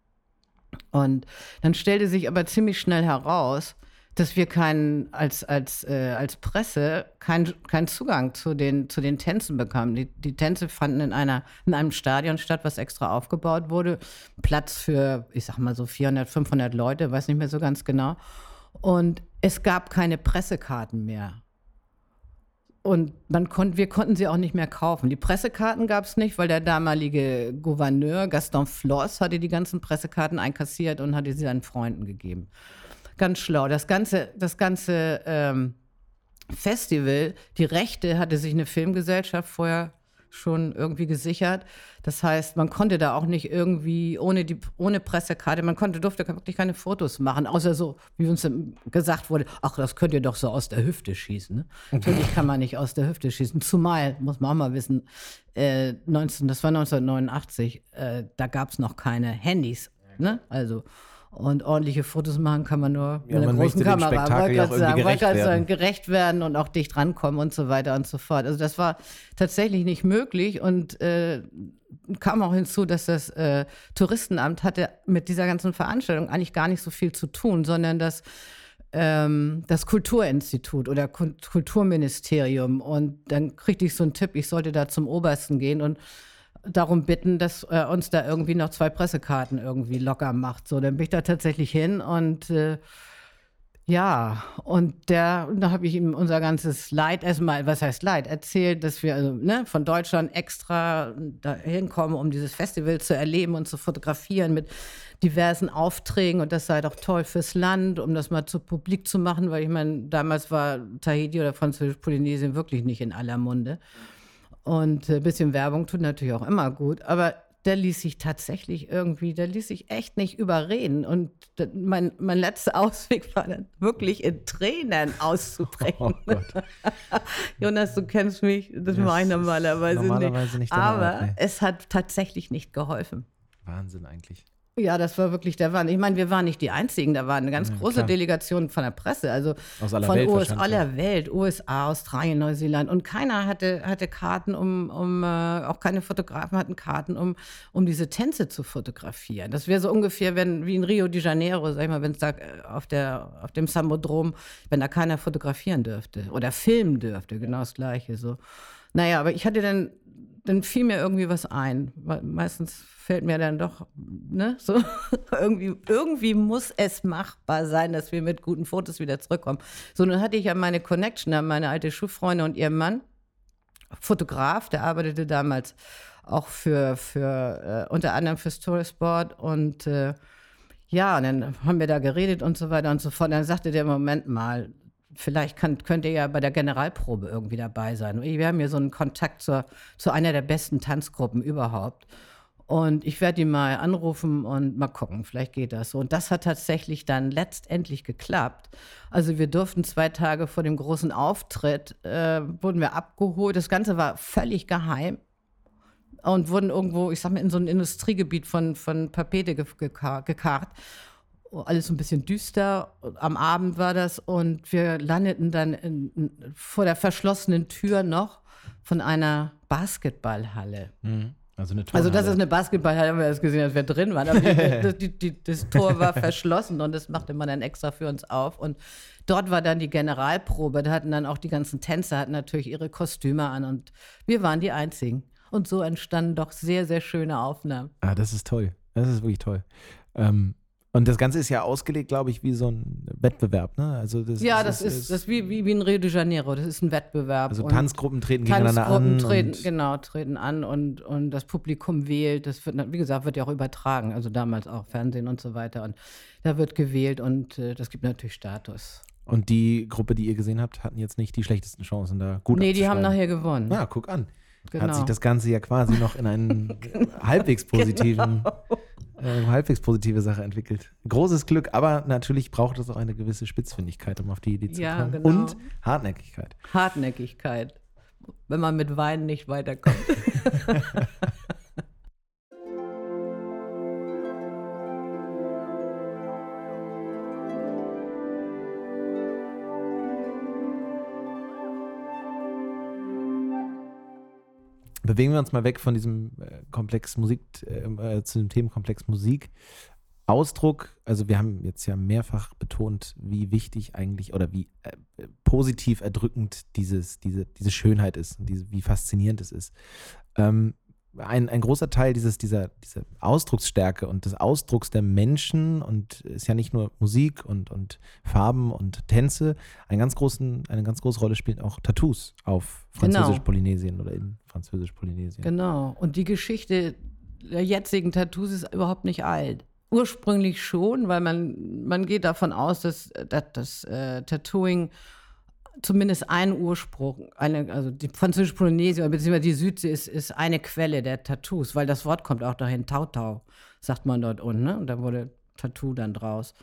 Und dann stellte sich aber ziemlich schnell heraus, dass wir keinen, als, als, äh, als Presse keinen kein Zugang zu den, zu den Tänzen bekamen. Die, die Tänze fanden in, einer, in einem Stadion statt, was extra aufgebaut wurde. Platz für, ich sag mal so 400, 500 Leute, weiß nicht mehr so ganz genau. Und es gab keine Pressekarten mehr. Und man kon wir konnten sie auch nicht mehr kaufen. Die Pressekarten gab es nicht, weil der damalige Gouverneur Gaston Floss hatte die ganzen Pressekarten einkassiert und hatte sie seinen Freunden gegeben. Ganz schlau. Das ganze, das ganze ähm, Festival, die Rechte hatte sich eine Filmgesellschaft vorher schon irgendwie gesichert. Das heißt, man konnte da auch nicht irgendwie ohne, die, ohne Pressekarte, man konnte, durfte wirklich keine Fotos machen, außer so, wie uns gesagt wurde, ach, das könnt ihr doch so aus der Hüfte schießen. Ne? Natürlich kann man nicht aus der Hüfte schießen. Zumal, muss man auch mal wissen, äh, 19, das war 1989, äh, da gab es noch keine Handys. Ne? Also und ordentliche Fotos machen kann man nur mit ja, einer großen Kamera. Wollte gerade sagen, gerecht, sagen, gerecht werden und auch dicht rankommen und so weiter und so fort. Also das war tatsächlich nicht möglich und äh, kam auch hinzu, dass das äh, Touristenamt hatte mit dieser ganzen Veranstaltung eigentlich gar nicht so viel zu tun, sondern das ähm, das Kulturinstitut oder Kulturministerium. Und dann kriegte ich so einen Tipp, ich sollte da zum Obersten gehen und darum bitten, dass er uns da irgendwie noch zwei Pressekarten irgendwie locker macht. So, dann bin ich da tatsächlich hin und äh, ja, und der, da habe ich ihm unser ganzes Leid erstmal, was heißt Leid, erzählt, dass wir also, ne, von Deutschland extra dahin kommen, um dieses Festival zu erleben und zu fotografieren mit diversen Aufträgen und das sei doch toll fürs Land, um das mal zu publik zu machen, weil ich meine, damals war Tahiti oder Französisch-Polynesien wirklich nicht in aller Munde. Und ein bisschen Werbung tut natürlich auch immer gut, aber der ließ sich tatsächlich irgendwie, der ließ sich echt nicht überreden. Und mein, mein letzter Ausweg war dann wirklich in Tränen auszubrechen. Oh Jonas, du kennst mich, das yes, mache ich normalerweise, normalerweise nicht. nicht aber nee. es hat tatsächlich nicht geholfen. Wahnsinn eigentlich. Ja, das war wirklich der Wahnsinn. Ich meine, wir waren nicht die Einzigen, da war eine ganz ja, große klar. Delegation von der Presse, also Aus aller von Welt US, aller Welt, USA, Australien, Neuseeland. Und keiner hatte, hatte Karten, um, um äh, auch keine Fotografen hatten Karten, um, um diese Tänze zu fotografieren. Das wäre so ungefähr, wenn, wie in Rio de Janeiro, sag ich mal, wenn es da äh, auf, der, auf dem Sambodrom, wenn da keiner fotografieren dürfte oder filmen dürfte, genau das Gleiche. So. Naja, aber ich hatte dann dann fiel mir irgendwie was ein. Meistens fällt mir dann doch, ne, so, irgendwie, irgendwie muss es machbar sein, dass wir mit guten Fotos wieder zurückkommen. So, nun hatte ich ja meine Connection, meine alte Schulfreundin und ihr Mann, Fotograf, der arbeitete damals auch für, für äh, unter anderem fürs Tourist Board und äh, ja, und dann haben wir da geredet und so weiter und so fort. Dann sagte der, Moment mal, vielleicht kann, könnt ihr ja bei der Generalprobe irgendwie dabei sein. Wir haben hier so einen Kontakt zur, zu einer der besten Tanzgruppen überhaupt. Und ich werde ihn mal anrufen und mal gucken, vielleicht geht das so. Und das hat tatsächlich dann letztendlich geklappt. Also wir durften zwei Tage vor dem großen Auftritt, äh, wurden wir abgeholt. Das Ganze war völlig geheim und wurden irgendwo, ich sag mal, in so ein Industriegebiet von, von Papete gekarrt alles so ein bisschen düster. Am Abend war das und wir landeten dann in, vor der verschlossenen Tür noch von einer Basketballhalle. Mhm. Also, eine also das ist eine Basketballhalle, haben wir das gesehen, als wir drin waren. Aber die, die, die, das Tor war verschlossen und das machte man dann extra für uns auf. Und dort war dann die Generalprobe. Da hatten dann auch die ganzen Tänzer hatten natürlich ihre Kostüme an und wir waren die Einzigen. Und so entstanden doch sehr, sehr schöne Aufnahmen. Ah, das ist toll. Das ist wirklich toll. Ähm, und das Ganze ist ja ausgelegt, glaube ich, wie so ein Wettbewerb, ne? Also das, ja, das, das ist, ist, das ist wie, wie, wie in Rio de Janeiro. Das ist ein Wettbewerb. Also Tanzgruppen treten gegeneinander an. Treten, genau, treten an und, und das Publikum wählt. Das wird, wie gesagt, wird ja auch übertragen. Also damals auch Fernsehen und so weiter. Und da wird gewählt und äh, das gibt natürlich Status. Und die Gruppe, die ihr gesehen habt, hatten jetzt nicht die schlechtesten Chancen, da gut Nee, die haben nachher gewonnen. Ja, guck an. Genau. Hat sich das Ganze ja quasi noch in einen genau. halbwegs positiven genau äh, halbwegs positive Sache entwickelt. Großes Glück, aber natürlich braucht es auch eine gewisse Spitzfindigkeit, um auf die Idee zu ja, kommen. Genau. Und Hartnäckigkeit. Hartnäckigkeit. Wenn man mit Wein nicht weiterkommt. Bewegen wir uns mal weg von diesem äh, Komplex Musik äh, zu dem Themenkomplex Musik. Ausdruck, also wir haben jetzt ja mehrfach betont, wie wichtig eigentlich oder wie äh, positiv erdrückend dieses, diese, diese Schönheit ist und diese, wie faszinierend es ist. Ähm, ein, ein großer Teil dieses, dieser, dieser Ausdrucksstärke und des Ausdrucks der Menschen und ist ja nicht nur Musik und, und Farben und Tänze, einen ganz großen, eine ganz große Rolle spielen auch Tattoos auf. Französisch-Polynesien genau. oder in Französisch-Polynesien. Genau. Und die Geschichte der jetzigen Tattoos ist überhaupt nicht alt. Ursprünglich schon, weil man, man geht davon aus, dass, dass das äh, Tattooing zumindest ein Ursprung, eine, also die französische Polynesie beziehungsweise die Südsee ist, ist eine Quelle der Tattoos, weil das Wort kommt auch dahin, Tautau, sagt man dort unten, ne? Und da wurde Tattoo dann draus.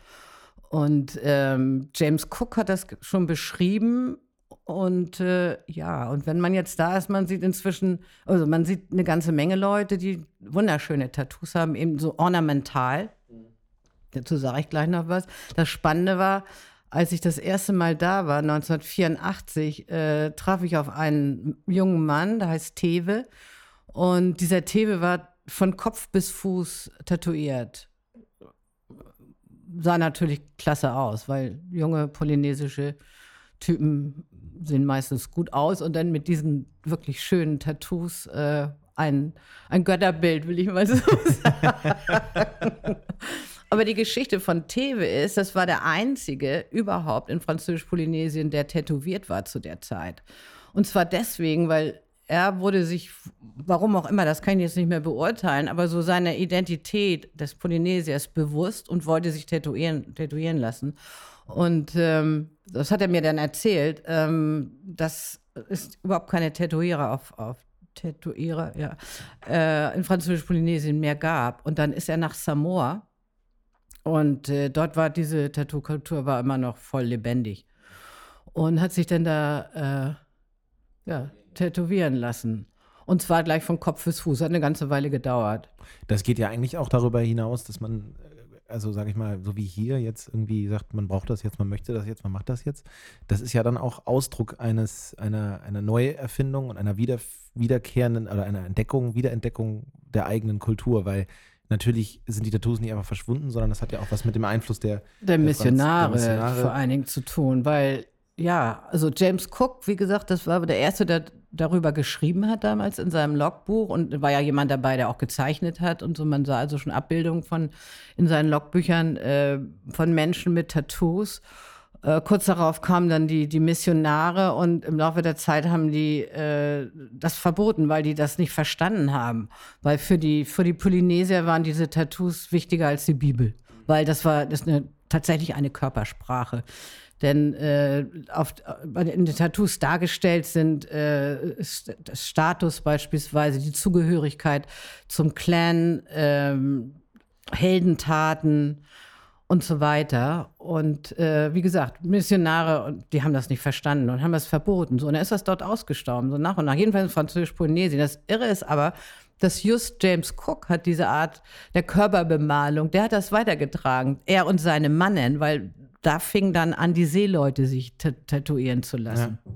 Und ähm, James Cook hat das schon beschrieben. Und äh, ja, und wenn man jetzt da ist, man sieht inzwischen, also man sieht eine ganze Menge Leute, die wunderschöne Tattoos haben, eben so ornamental. Dazu sage ich gleich noch was. Das Spannende war, als ich das erste Mal da war, 1984, äh, traf ich auf einen jungen Mann, der heißt Tewe. Und dieser Tewe war von Kopf bis Fuß tätowiert. Sah natürlich klasse aus, weil junge polynesische Typen sehen meistens gut aus und dann mit diesen wirklich schönen Tattoos äh, ein, ein Götterbild, will ich mal so sagen. Aber die Geschichte von Tewe ist, das war der einzige überhaupt in Französisch-Polynesien, der tätowiert war zu der Zeit. Und zwar deswegen, weil er wurde sich, warum auch immer, das kann ich jetzt nicht mehr beurteilen, aber so seiner Identität des Polynesiers bewusst und wollte sich tätowieren, tätowieren lassen. Und ähm, das hat er mir dann erzählt, ähm, dass es überhaupt keine Tätowierer auf, auf Tätowierer, ja, äh, in Französisch-Polynesien mehr gab. Und dann ist er nach Samoa und äh, dort war diese Tattoo-Kultur war immer noch voll lebendig. Und hat sich dann da äh, ja, tätowieren lassen. Und zwar gleich von Kopf bis Fuß. Hat eine ganze Weile gedauert. Das geht ja eigentlich auch darüber hinaus, dass man, äh, also sage ich mal, so wie hier jetzt irgendwie sagt, man braucht das jetzt, man möchte das jetzt, man macht das jetzt. Das ist ja dann auch Ausdruck eines, einer, einer Neuerfindung und einer wieder, wiederkehrenden oder einer Entdeckung, Wiederentdeckung der eigenen Kultur, weil natürlich sind die Tattoos nicht einfach verschwunden, sondern das hat ja auch was mit dem Einfluss der, der, Missionare, der Missionare vor allen Dingen zu tun, weil ja, also James Cook, wie gesagt, das war der Erste, der darüber geschrieben hat damals in seinem Logbuch und war ja jemand dabei, der auch gezeichnet hat und so. Man sah also schon Abbildungen von in seinen Logbüchern äh, von Menschen mit Tattoos. Äh, kurz darauf kamen dann die, die Missionare und im Laufe der Zeit haben die äh, das verboten, weil die das nicht verstanden haben. Weil für die, für die Polynesier waren diese Tattoos wichtiger als die Bibel. Weil das war das eine, tatsächlich eine Körpersprache. Denn äh, auf, in den Tattoos dargestellt sind äh, das Status beispielsweise, die Zugehörigkeit zum Clan, ähm, Heldentaten und so weiter. Und äh, wie gesagt, Missionare, die haben das nicht verstanden und haben das verboten. So, und dann ist das dort ausgestorben, so nach und nach. Jedenfalls in Französisch-Polynesien. Das Irre ist aber, dass just James Cook hat diese Art der Körperbemalung, der hat das weitergetragen. Er und seine Mannen, weil da fing dann an, die Seeleute sich tätowieren zu lassen. Ja.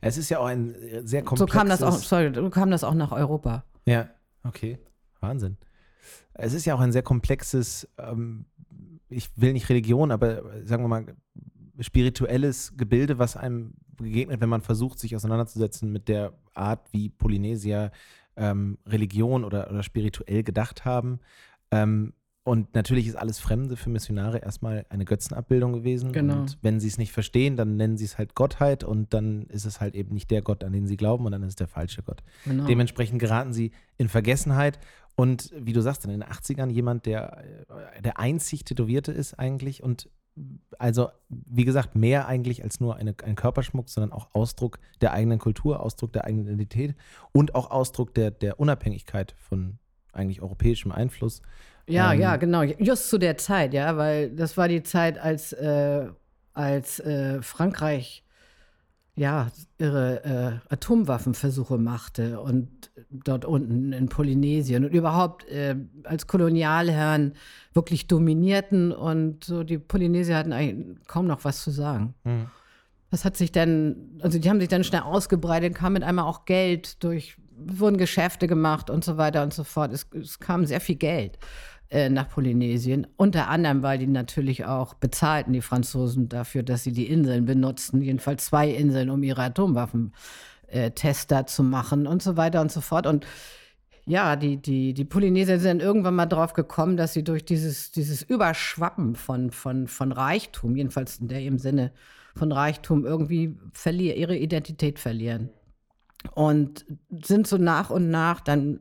Es ist ja auch ein sehr komplexes... So kam das auch, sorry, so kam das auch nach Europa. Ja, okay. Wahnsinn. Es ist ja auch ein sehr komplexes, ähm, ich will nicht Religion, aber sagen wir mal, spirituelles Gebilde, was einem begegnet, wenn man versucht, sich auseinanderzusetzen mit der Art, wie Polynesier ähm, Religion oder, oder spirituell gedacht haben. Ähm, und natürlich ist alles Fremde für Missionare erstmal eine Götzenabbildung gewesen. Genau. Und wenn sie es nicht verstehen, dann nennen sie es halt Gottheit und dann ist es halt eben nicht der Gott, an den sie glauben und dann ist es der falsche Gott. Genau. Dementsprechend geraten sie in Vergessenheit. Und wie du sagst, in den 80ern jemand, der der einzig Tätowierte ist eigentlich und also, wie gesagt, mehr eigentlich als nur eine, ein Körperschmuck, sondern auch Ausdruck der eigenen Kultur, Ausdruck der eigenen Identität und auch Ausdruck der, der Unabhängigkeit von eigentlich europäischem Einfluss. Ja, ähm, ja, genau. Just zu der Zeit, ja, weil das war die Zeit, als, äh, als äh, Frankreich ja ihre äh, Atomwaffenversuche machte und dort unten in Polynesien und überhaupt äh, als Kolonialherren wirklich dominierten und so die Polynesier hatten eigentlich kaum noch was zu sagen. Mhm. Das hat sich dann, also die haben sich dann schnell ausgebreitet, kam mit einmal auch Geld durch, wurden Geschäfte gemacht und so weiter und so fort. Es, es kam sehr viel Geld. Äh, nach Polynesien. Unter anderem, weil die natürlich auch bezahlten, die Franzosen, dafür, dass sie die Inseln benutzten, jedenfalls zwei Inseln, um ihre Atomwaffentests da zu machen und so weiter und so fort. Und ja, die, die, die Polynesier sind irgendwann mal drauf gekommen, dass sie durch dieses, dieses Überschwappen von, von, von Reichtum, jedenfalls in dem Sinne von Reichtum, irgendwie verlieren, ihre Identität verlieren. Und sind so nach und nach dann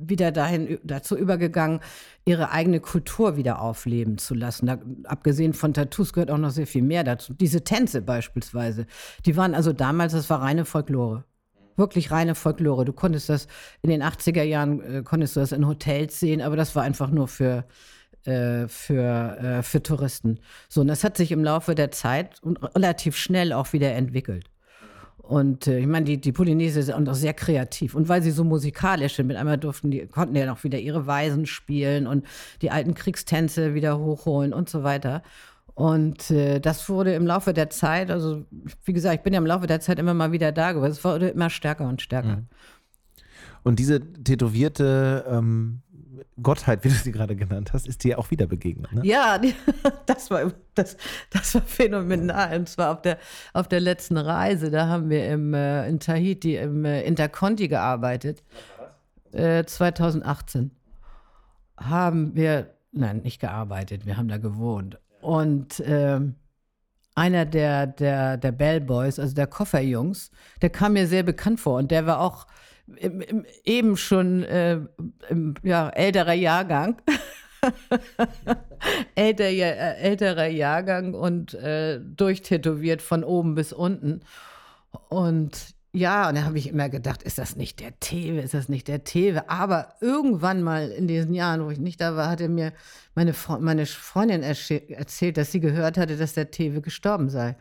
wieder dahin dazu übergegangen, ihre eigene Kultur wieder aufleben zu lassen. Da, abgesehen von Tattoos gehört auch noch sehr viel mehr dazu. Diese Tänze beispielsweise, die waren also damals, das war reine Folklore. Wirklich reine Folklore. Du konntest das in den 80er Jahren, äh, konntest du das in Hotels sehen, aber das war einfach nur für, äh, für, äh, für Touristen. So, und das hat sich im Laufe der Zeit und relativ schnell auch wieder entwickelt. Und äh, ich meine, die, die Polynesier sind auch sehr kreativ. Und weil sie so musikalisch sind, mit einmal durften die, konnten ja noch wieder ihre Weisen spielen und die alten Kriegstänze wieder hochholen und so weiter. Und äh, das wurde im Laufe der Zeit, also wie gesagt, ich bin ja im Laufe der Zeit immer mal wieder da gewesen, es wurde immer stärker und stärker. Mhm. Und diese tätowierte ähm, Gottheit, wie du sie gerade genannt hast, ist dir auch wieder begegnet. Ne? Ja, das war, das, das war phänomenal. Und zwar auf der, auf der letzten Reise, da haben wir im, äh, in Tahiti im äh, Interconti gearbeitet. Äh, 2018 haben wir, nein, nicht gearbeitet, wir haben da gewohnt. Und ähm, einer der, der, der Bellboys, also der Kofferjungs, der kam mir sehr bekannt vor und der war auch eben schon äh, im, ja, älterer Jahrgang. Älter, äh, älterer Jahrgang und äh, durchtätowiert von oben bis unten. Und ja, und da habe ich immer gedacht, ist das nicht der Tewe, ist das nicht der Tewe? Aber irgendwann mal in diesen Jahren, wo ich nicht da war, hatte mir meine, meine Freundin erzählt, dass sie gehört hatte, dass der Tewe gestorben sei.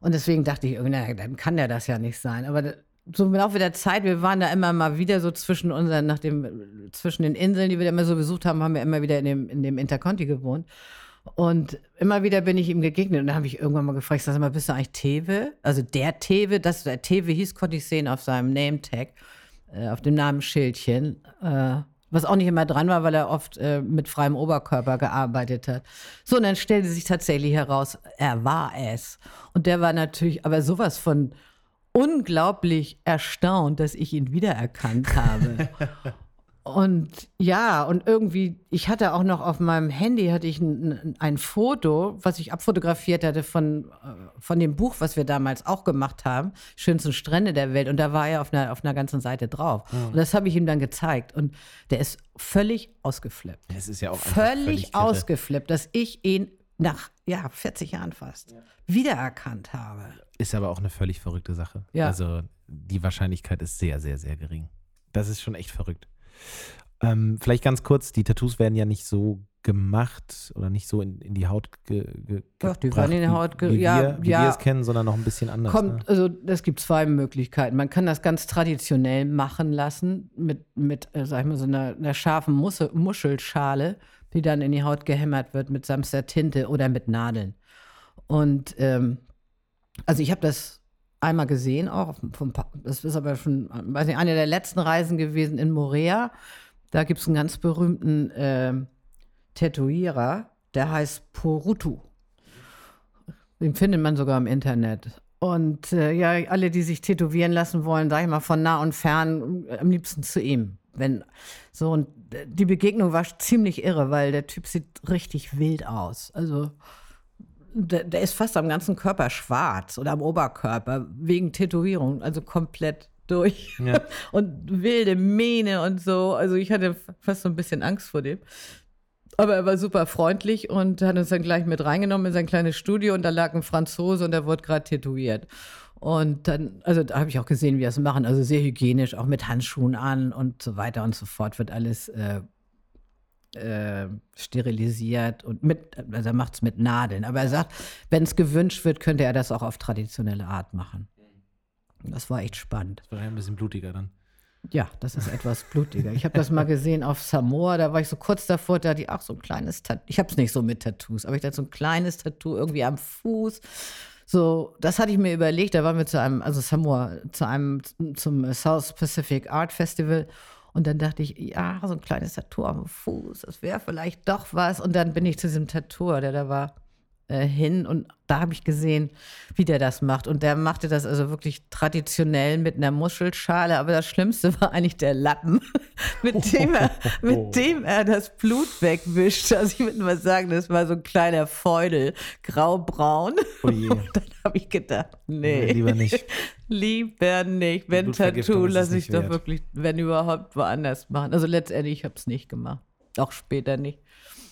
Und deswegen dachte ich, na, dann kann der das ja nicht sein. Aber so im Laufe der Zeit, wir waren da immer mal wieder so zwischen unseren, nach dem, zwischen den Inseln, die wir da immer so besucht haben, haben wir immer wieder in dem, in dem Interconti gewohnt. Und immer wieder bin ich ihm gegegnet und da habe ich irgendwann mal gefragt, sag mal, bist du eigentlich Tewe? Also der Tewe, das der Tewe hieß, konnte ich sehen auf seinem Name-Tag, äh, auf dem Namensschildchen. Äh, was auch nicht immer dran war, weil er oft äh, mit freiem Oberkörper gearbeitet hat. So, und dann stellte sich tatsächlich heraus, er war es. Und der war natürlich aber sowas von unglaublich erstaunt, dass ich ihn wiedererkannt habe. Und ja, und irgendwie, ich hatte auch noch auf meinem Handy hatte ich ein, ein Foto, was ich abfotografiert hatte von, äh, von dem Buch, was wir damals auch gemacht haben, Schönsten Strände der Welt. Und da war er auf einer, auf einer ganzen Seite drauf. Mhm. Und das habe ich ihm dann gezeigt. Und der ist völlig ausgeflippt. Es ist ja auch völlig, völlig ausgeflippt, dass ich ihn nach ja, 40 Jahren fast ja. wiedererkannt habe. Ist aber auch eine völlig verrückte Sache. Ja. Also die Wahrscheinlichkeit ist sehr, sehr, sehr gering. Das ist schon echt verrückt. Ähm, vielleicht ganz kurz, die Tattoos werden ja nicht so gemacht oder nicht so in, in die Haut ge, ge Doch, die werden in die Haut ge wie, ja, wir, wie ja. wir es kennen, sondern noch ein bisschen anders. Kommt, ne? also es gibt zwei Möglichkeiten. Man kann das ganz traditionell machen lassen mit, mit äh, sag ich mal, so einer, einer scharfen Musse, Muschelschale, die dann in die Haut gehämmert wird mit sanfter Tinte oder mit Nadeln. Und ähm, also ich habe das einmal gesehen auch. Vom, das ist aber schon, weiß nicht, eine der letzten Reisen gewesen in Morea. Da gibt es einen ganz berühmten äh, Tätowierer, der heißt Porutu. Den findet man sogar im Internet. Und äh, ja, alle, die sich tätowieren lassen wollen, sage ich mal, von nah und fern, am liebsten zu ihm. Wenn so und die Begegnung war ziemlich irre, weil der Typ sieht richtig wild aus. Also der, der, ist fast am ganzen Körper schwarz oder am Oberkörper wegen Tätowierung, also komplett durch. Ja. Und wilde Mähne und so. Also ich hatte fast so ein bisschen Angst vor dem. Aber er war super freundlich und hat uns dann gleich mit reingenommen in sein kleines Studio und da lag ein Franzose und der wurde gerade tätowiert. Und dann, also da habe ich auch gesehen, wie er es machen. Also sehr hygienisch, auch mit Handschuhen an und so weiter und so fort wird alles äh, äh, sterilisiert und mit, also er macht es mit Nadeln. Aber er sagt, wenn es gewünscht wird, könnte er das auch auf traditionelle Art machen. Das war echt spannend. Das war ein bisschen blutiger dann. Ja, das ist etwas blutiger. Ich habe das mal gesehen auf Samoa, da war ich so kurz davor, da hatte ich auch so ein kleines Tattoo. Ich habe es nicht so mit Tattoos, aber ich hatte so ein kleines Tattoo irgendwie am Fuß. So, das hatte ich mir überlegt, da waren wir zu einem, also Samoa, zu einem, zum South Pacific Art Festival und dann dachte ich, ja, so ein kleines Tattoo am Fuß, das wäre vielleicht doch was. Und dann bin ich zu diesem Tattoo, der da war, äh, hin und da habe ich gesehen, wie der das macht. Und der machte das also wirklich traditionell mit einer Muschelschale. Aber das Schlimmste war eigentlich der Lappen, mit, dem er, mit dem er das Blut wegwischt. Also ich würde mal sagen, das war so ein kleiner Feudel, graubraun. Oh je. Und dann habe ich gedacht, nee, nee, lieber nicht. Lieber nicht. Wenn Tattoo, lasse ich doch wirklich, wenn überhaupt, woanders machen. Also letztendlich, ich habe es nicht gemacht. Auch später nicht.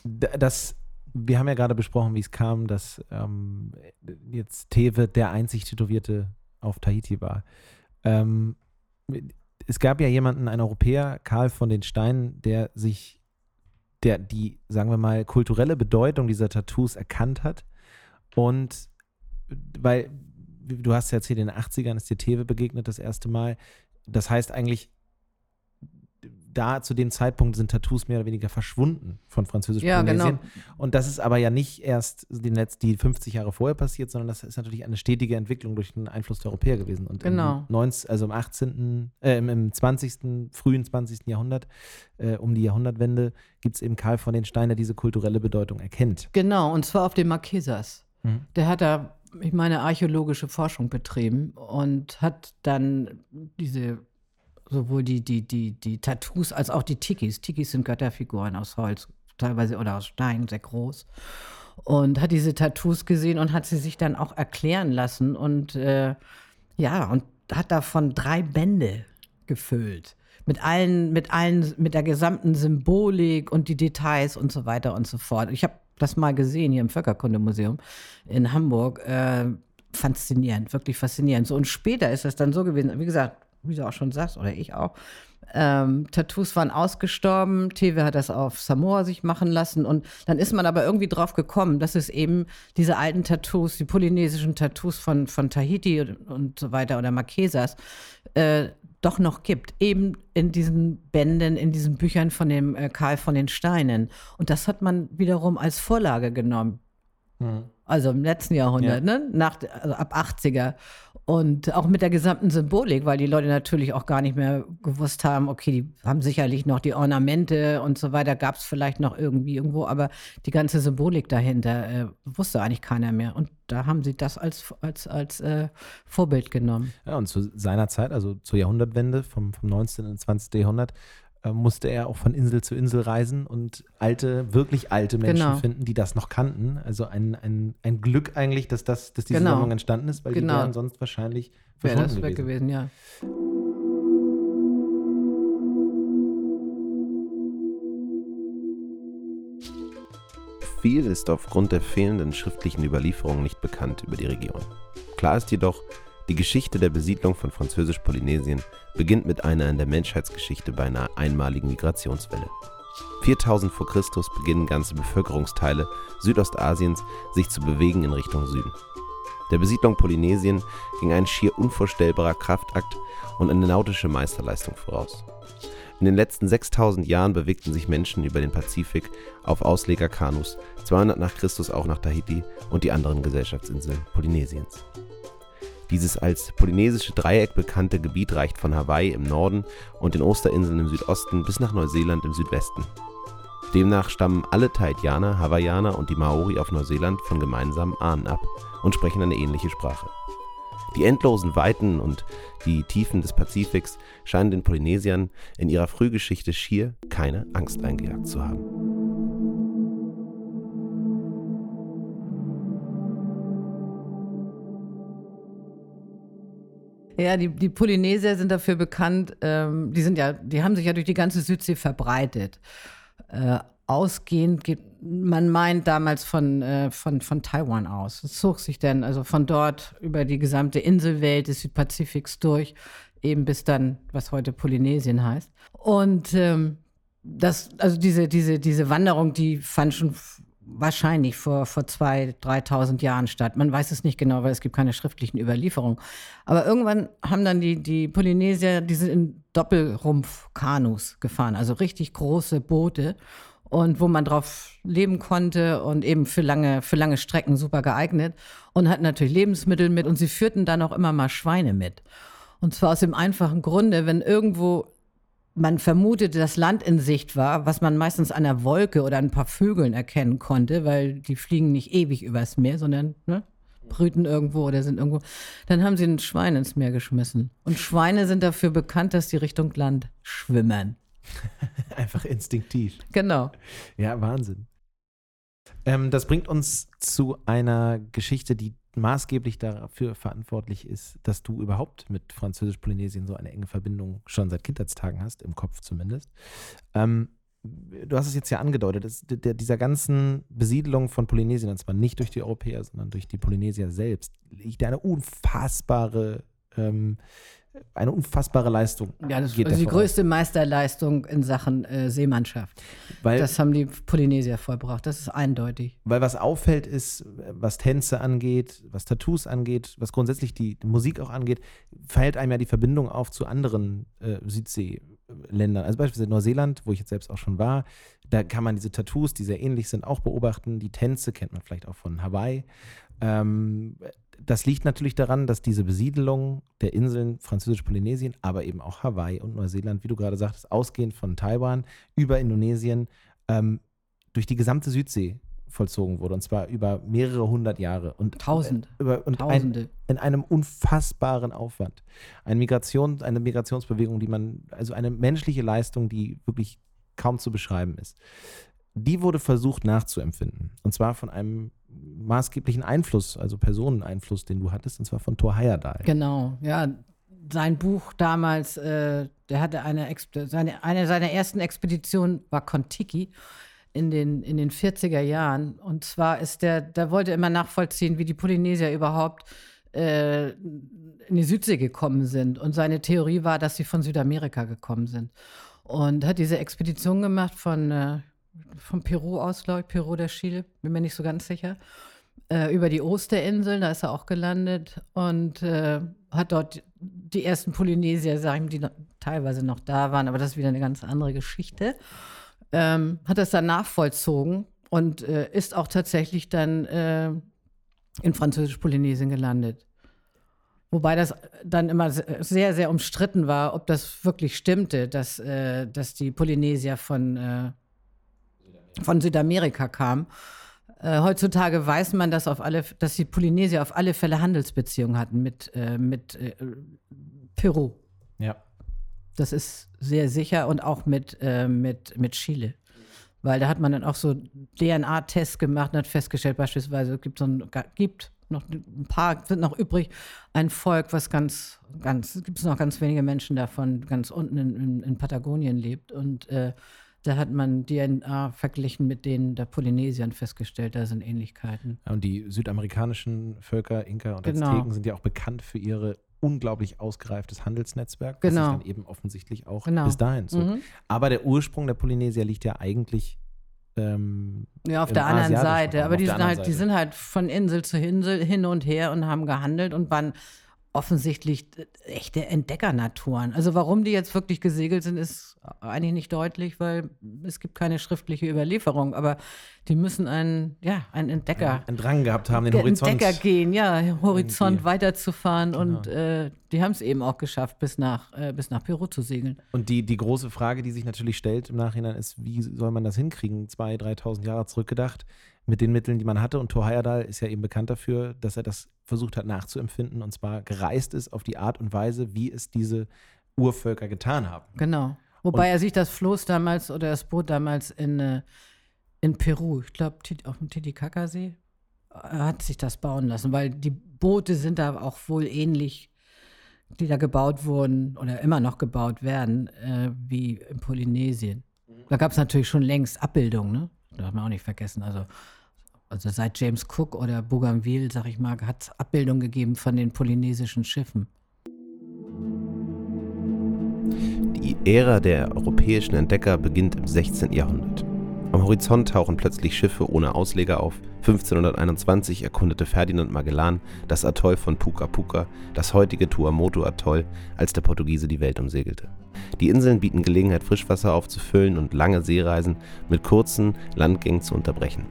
Das wir haben ja gerade besprochen, wie es kam, dass ähm, jetzt Tewe der einzig Tätowierte auf Tahiti war. Ähm, es gab ja jemanden, einen Europäer, Karl von den Steinen, der sich, der die, sagen wir mal, kulturelle Bedeutung dieser Tattoos erkannt hat. Und weil, du hast ja erzählt, in den 80ern ist dir Tewe begegnet das erste Mal. Das heißt eigentlich, da zu dem Zeitpunkt sind Tattoos mehr oder weniger verschwunden von französisch-Polynesien. Ja, genau. Und das ist aber ja nicht erst die, die 50 Jahre vorher passiert, sondern das ist natürlich eine stetige Entwicklung durch den Einfluss der Europäer gewesen. Und genau. im 19, also im 18., äh, im 20., frühen 20. Jahrhundert, äh, um die Jahrhundertwende, gibt es eben Karl von den Stein, der diese kulturelle Bedeutung erkennt. Genau, und zwar auf den Marquesas. Mhm. Der hat da ich meine, archäologische Forschung betrieben und hat dann diese sowohl die, die, die, die Tattoos als auch die Tikis. Tikis sind Götterfiguren aus Holz, teilweise oder aus Stein, sehr groß. Und hat diese Tattoos gesehen und hat sie sich dann auch erklären lassen und äh, ja, und hat davon drei Bände gefüllt. Mit allen, mit allen, mit der gesamten Symbolik und die Details und so weiter und so fort. Ich habe das mal gesehen hier im Völkerkundemuseum in Hamburg. Äh, faszinierend, wirklich faszinierend. So, und später ist das dann so gewesen, wie gesagt, wie du auch schon sagst, oder ich auch, ähm, Tattoos waren ausgestorben. Tewe hat das auf Samoa sich machen lassen. Und dann ist man aber irgendwie drauf gekommen, dass es eben diese alten Tattoos, die polynesischen Tattoos von, von Tahiti und, und so weiter oder Marquesas, äh, doch noch gibt, eben in diesen Bänden, in diesen Büchern von dem äh, Karl von den Steinen. Und das hat man wiederum als Vorlage genommen. Mhm. Also im letzten Jahrhundert, ja. ne? Nach, also ab 80er. Und auch mit der gesamten Symbolik, weil die Leute natürlich auch gar nicht mehr gewusst haben, okay, die haben sicherlich noch die Ornamente und so weiter, gab es vielleicht noch irgendwie irgendwo, aber die ganze Symbolik dahinter äh, wusste eigentlich keiner mehr. Und da haben sie das als, als, als äh, Vorbild genommen. Ja, und zu seiner Zeit, also zur Jahrhundertwende vom, vom 19. und 20. Jahrhundert, musste er auch von Insel zu Insel reisen und alte, wirklich alte Menschen genau. finden, die das noch kannten. Also ein, ein, ein Glück eigentlich, dass, das, dass diese genau. Sammlung entstanden ist, weil genau. die wären sonst wahrscheinlich verschwunden Wäre das weg gewesen. gewesen, ja. Viel ist aufgrund der fehlenden schriftlichen Überlieferung nicht bekannt über die Region. Klar ist jedoch, die Geschichte der Besiedlung von Französisch-Polynesien beginnt mit einer in der Menschheitsgeschichte beinahe einmaligen Migrationswelle. 4000 vor Christus beginnen ganze Bevölkerungsteile Südostasiens sich zu bewegen in Richtung Süden. Der Besiedlung Polynesien ging ein schier unvorstellbarer Kraftakt und eine nautische Meisterleistung voraus. In den letzten 6000 Jahren bewegten sich Menschen über den Pazifik auf Auslegerkanus, 200 nach Christus auch nach Tahiti und die anderen Gesellschaftsinseln Polynesiens. Dieses als polynesische Dreieck bekannte Gebiet reicht von Hawaii im Norden und den Osterinseln im Südosten bis nach Neuseeland im Südwesten. Demnach stammen alle Tahitianer, Hawaiianer und die Maori auf Neuseeland von gemeinsamen Ahnen ab und sprechen eine ähnliche Sprache. Die endlosen Weiten und die Tiefen des Pazifiks scheinen den Polynesiern in ihrer Frühgeschichte schier keine Angst eingejagt zu haben. Ja, die, die Polynesier sind dafür bekannt, ähm, die sind ja, die haben sich ja durch die ganze Südsee verbreitet. Äh, ausgehend man meint damals von, äh, von, von Taiwan aus. Es zog sich dann also von dort über die gesamte Inselwelt des Südpazifiks durch, eben bis dann, was heute Polynesien heißt. Und ähm, das, also diese, diese, diese Wanderung, die fand schon wahrscheinlich vor, vor 2.000, 3.000 Jahren statt. Man weiß es nicht genau, weil es gibt keine schriftlichen Überlieferungen. Aber irgendwann haben dann die, die Polynesier, die sind in Doppelrumpf-Kanus gefahren, also richtig große Boote und wo man drauf leben konnte und eben für lange, für lange Strecken super geeignet und hatten natürlich Lebensmittel mit und sie führten dann auch immer mal Schweine mit. Und zwar aus dem einfachen Grunde, wenn irgendwo man vermutete, dass Land in Sicht war, was man meistens an der Wolke oder ein paar Vögeln erkennen konnte, weil die fliegen nicht ewig übers Meer, sondern ne, brüten irgendwo oder sind irgendwo. Dann haben sie ein Schwein ins Meer geschmissen. Und Schweine sind dafür bekannt, dass die Richtung Land schwimmen. Einfach instinktiv. Genau. Ja, Wahnsinn. Ähm, das bringt uns zu einer Geschichte, die maßgeblich dafür verantwortlich ist, dass du überhaupt mit Französisch-Polynesien so eine enge Verbindung schon seit Kindheitstagen hast, im Kopf zumindest. Ähm, du hast es jetzt ja angedeutet, dass der, dieser ganzen Besiedlung von Polynesien, und zwar nicht durch die Europäer, sondern durch die Polynesier selbst, liegt eine unfassbare ähm, eine unfassbare Leistung. Ja, das ist also die größte Meisterleistung in Sachen äh, Seemannschaft. Weil, das haben die Polynesier vollbracht, das ist eindeutig. Weil was auffällt ist, was Tänze angeht, was Tattoos angeht, was grundsätzlich die, die Musik auch angeht, fällt einem ja die Verbindung auf zu anderen äh, Südseeländern. Also beispielsweise Neuseeland, wo ich jetzt selbst auch schon war, da kann man diese Tattoos, die sehr ähnlich sind, auch beobachten. Die Tänze kennt man vielleicht auch von Hawaii. Ähm, das liegt natürlich daran, dass diese Besiedelung der Inseln Französisch-Polynesien, aber eben auch Hawaii und Neuseeland, wie du gerade sagtest, ausgehend von Taiwan über Indonesien, ähm, durch die gesamte Südsee vollzogen wurde. Und zwar über mehrere hundert Jahre. Und, Tausend. Äh, über, und Tausende. Ein, in einem unfassbaren Aufwand. Eine Migration, eine Migrationsbewegung, die man, also eine menschliche Leistung, die wirklich kaum zu beschreiben ist. Die wurde versucht nachzuempfinden. Und zwar von einem maßgeblichen Einfluss, also Personeneinfluss, den du hattest, und zwar von Thor Heyerdahl. Genau, ja. Sein Buch damals, äh, der hatte eine, seine, eine seiner ersten Expeditionen war Kontiki in den, in den 40er Jahren. Und zwar ist der, der wollte immer nachvollziehen, wie die Polynesier überhaupt äh, in die Südsee gekommen sind. Und seine Theorie war, dass sie von Südamerika gekommen sind. Und hat diese Expedition gemacht von, äh, von Peru aus, glaube ich, Peru oder Chile, bin mir nicht so ganz sicher, äh, über die Osterinseln, da ist er auch gelandet und äh, hat dort die ersten Polynesier, sag ich, die noch, teilweise noch da waren, aber das ist wieder eine ganz andere Geschichte, ähm, hat das dann nachvollzogen und äh, ist auch tatsächlich dann äh, in Französisch-Polynesien gelandet. Wobei das dann immer sehr, sehr umstritten war, ob das wirklich stimmte, dass, äh, dass die Polynesier von, äh, von Südamerika kamen. Äh, heutzutage weiß man, dass, auf alle, dass die Polynesier auf alle Fälle Handelsbeziehungen hatten mit, äh, mit äh, Peru. Ja. Das ist sehr sicher und auch mit, äh, mit, mit Chile. Weil da hat man dann auch so DNA-Tests gemacht und hat festgestellt, beispielsweise es gibt so ein, gibt noch ein paar sind noch übrig, ein Volk, was ganz, ganz, gibt es noch ganz wenige Menschen davon, ganz unten in, in, in Patagonien lebt. Und äh, da hat man DNA verglichen mit denen der Polynesiern festgestellt, da sind Ähnlichkeiten. Ja, und die südamerikanischen Völker, Inka und Genau. Azteken, sind ja auch bekannt für ihre unglaublich ausgereiftes Handelsnetzwerk. Genau. Das ist dann eben offensichtlich auch Genau. bis dahin so. Mhm. Aber der Ursprung der Polynesier liegt ja eigentlich ähm, Ja, auf der anderen asiatischen Seite. Raum, Aber die sind, halt, die Seite. sind halt von Insel zu Insel hin und her und haben gehandelt und waren offensichtlich echte Entdeckernaturen. Also warum die jetzt wirklich gesegelt sind, ist eigentlich nicht deutlich, weil es gibt keine schriftliche Überlieferung. Aber die müssen einen, ja, einen Entdecker, einen Drang gehabt haben, den Horizont. Entdecker gehen, ja, Horizont Irgendwie. weiterzufahren. Genau. Und äh, die haben es eben auch geschafft, bis nach, äh, bis nach Peru zu segeln. Und die, die große Frage, die sich natürlich stellt im Nachhinein, ist, wie soll man das hinkriegen? 2.000, 3.000 Jahre zurückgedacht mit den Mitteln, die man hatte. Und Thor Heyerdahl ist ja eben bekannt dafür, dass er das versucht hat nachzuempfinden und zwar gereist ist auf die Art und Weise, wie es diese Urvölker getan haben. Genau. Wobei er sich das Floß damals oder das Boot damals in, äh, in Peru, ich glaube auf dem Titicacasee, er hat sich das bauen lassen, weil die Boote sind da auch wohl ähnlich, die da gebaut wurden oder immer noch gebaut werden, äh, wie in Polynesien. Da gab es natürlich schon längst Abbildungen, ne? Darf man auch nicht vergessen. Also, also seit James Cook oder Bougainville, sag ich mal, hat es Abbildungen gegeben von den polynesischen Schiffen. Die Ära der europäischen Entdecker beginnt im 16. Jahrhundert. Am Horizont tauchen plötzlich Schiffe ohne Ausleger auf. 1521 erkundete Ferdinand Magellan das Atoll von Puka Puka, das heutige Tuamotu-Atoll, als der Portugiese die Welt umsegelte. Die Inseln bieten Gelegenheit, Frischwasser aufzufüllen und lange Seereisen mit kurzen Landgängen zu unterbrechen.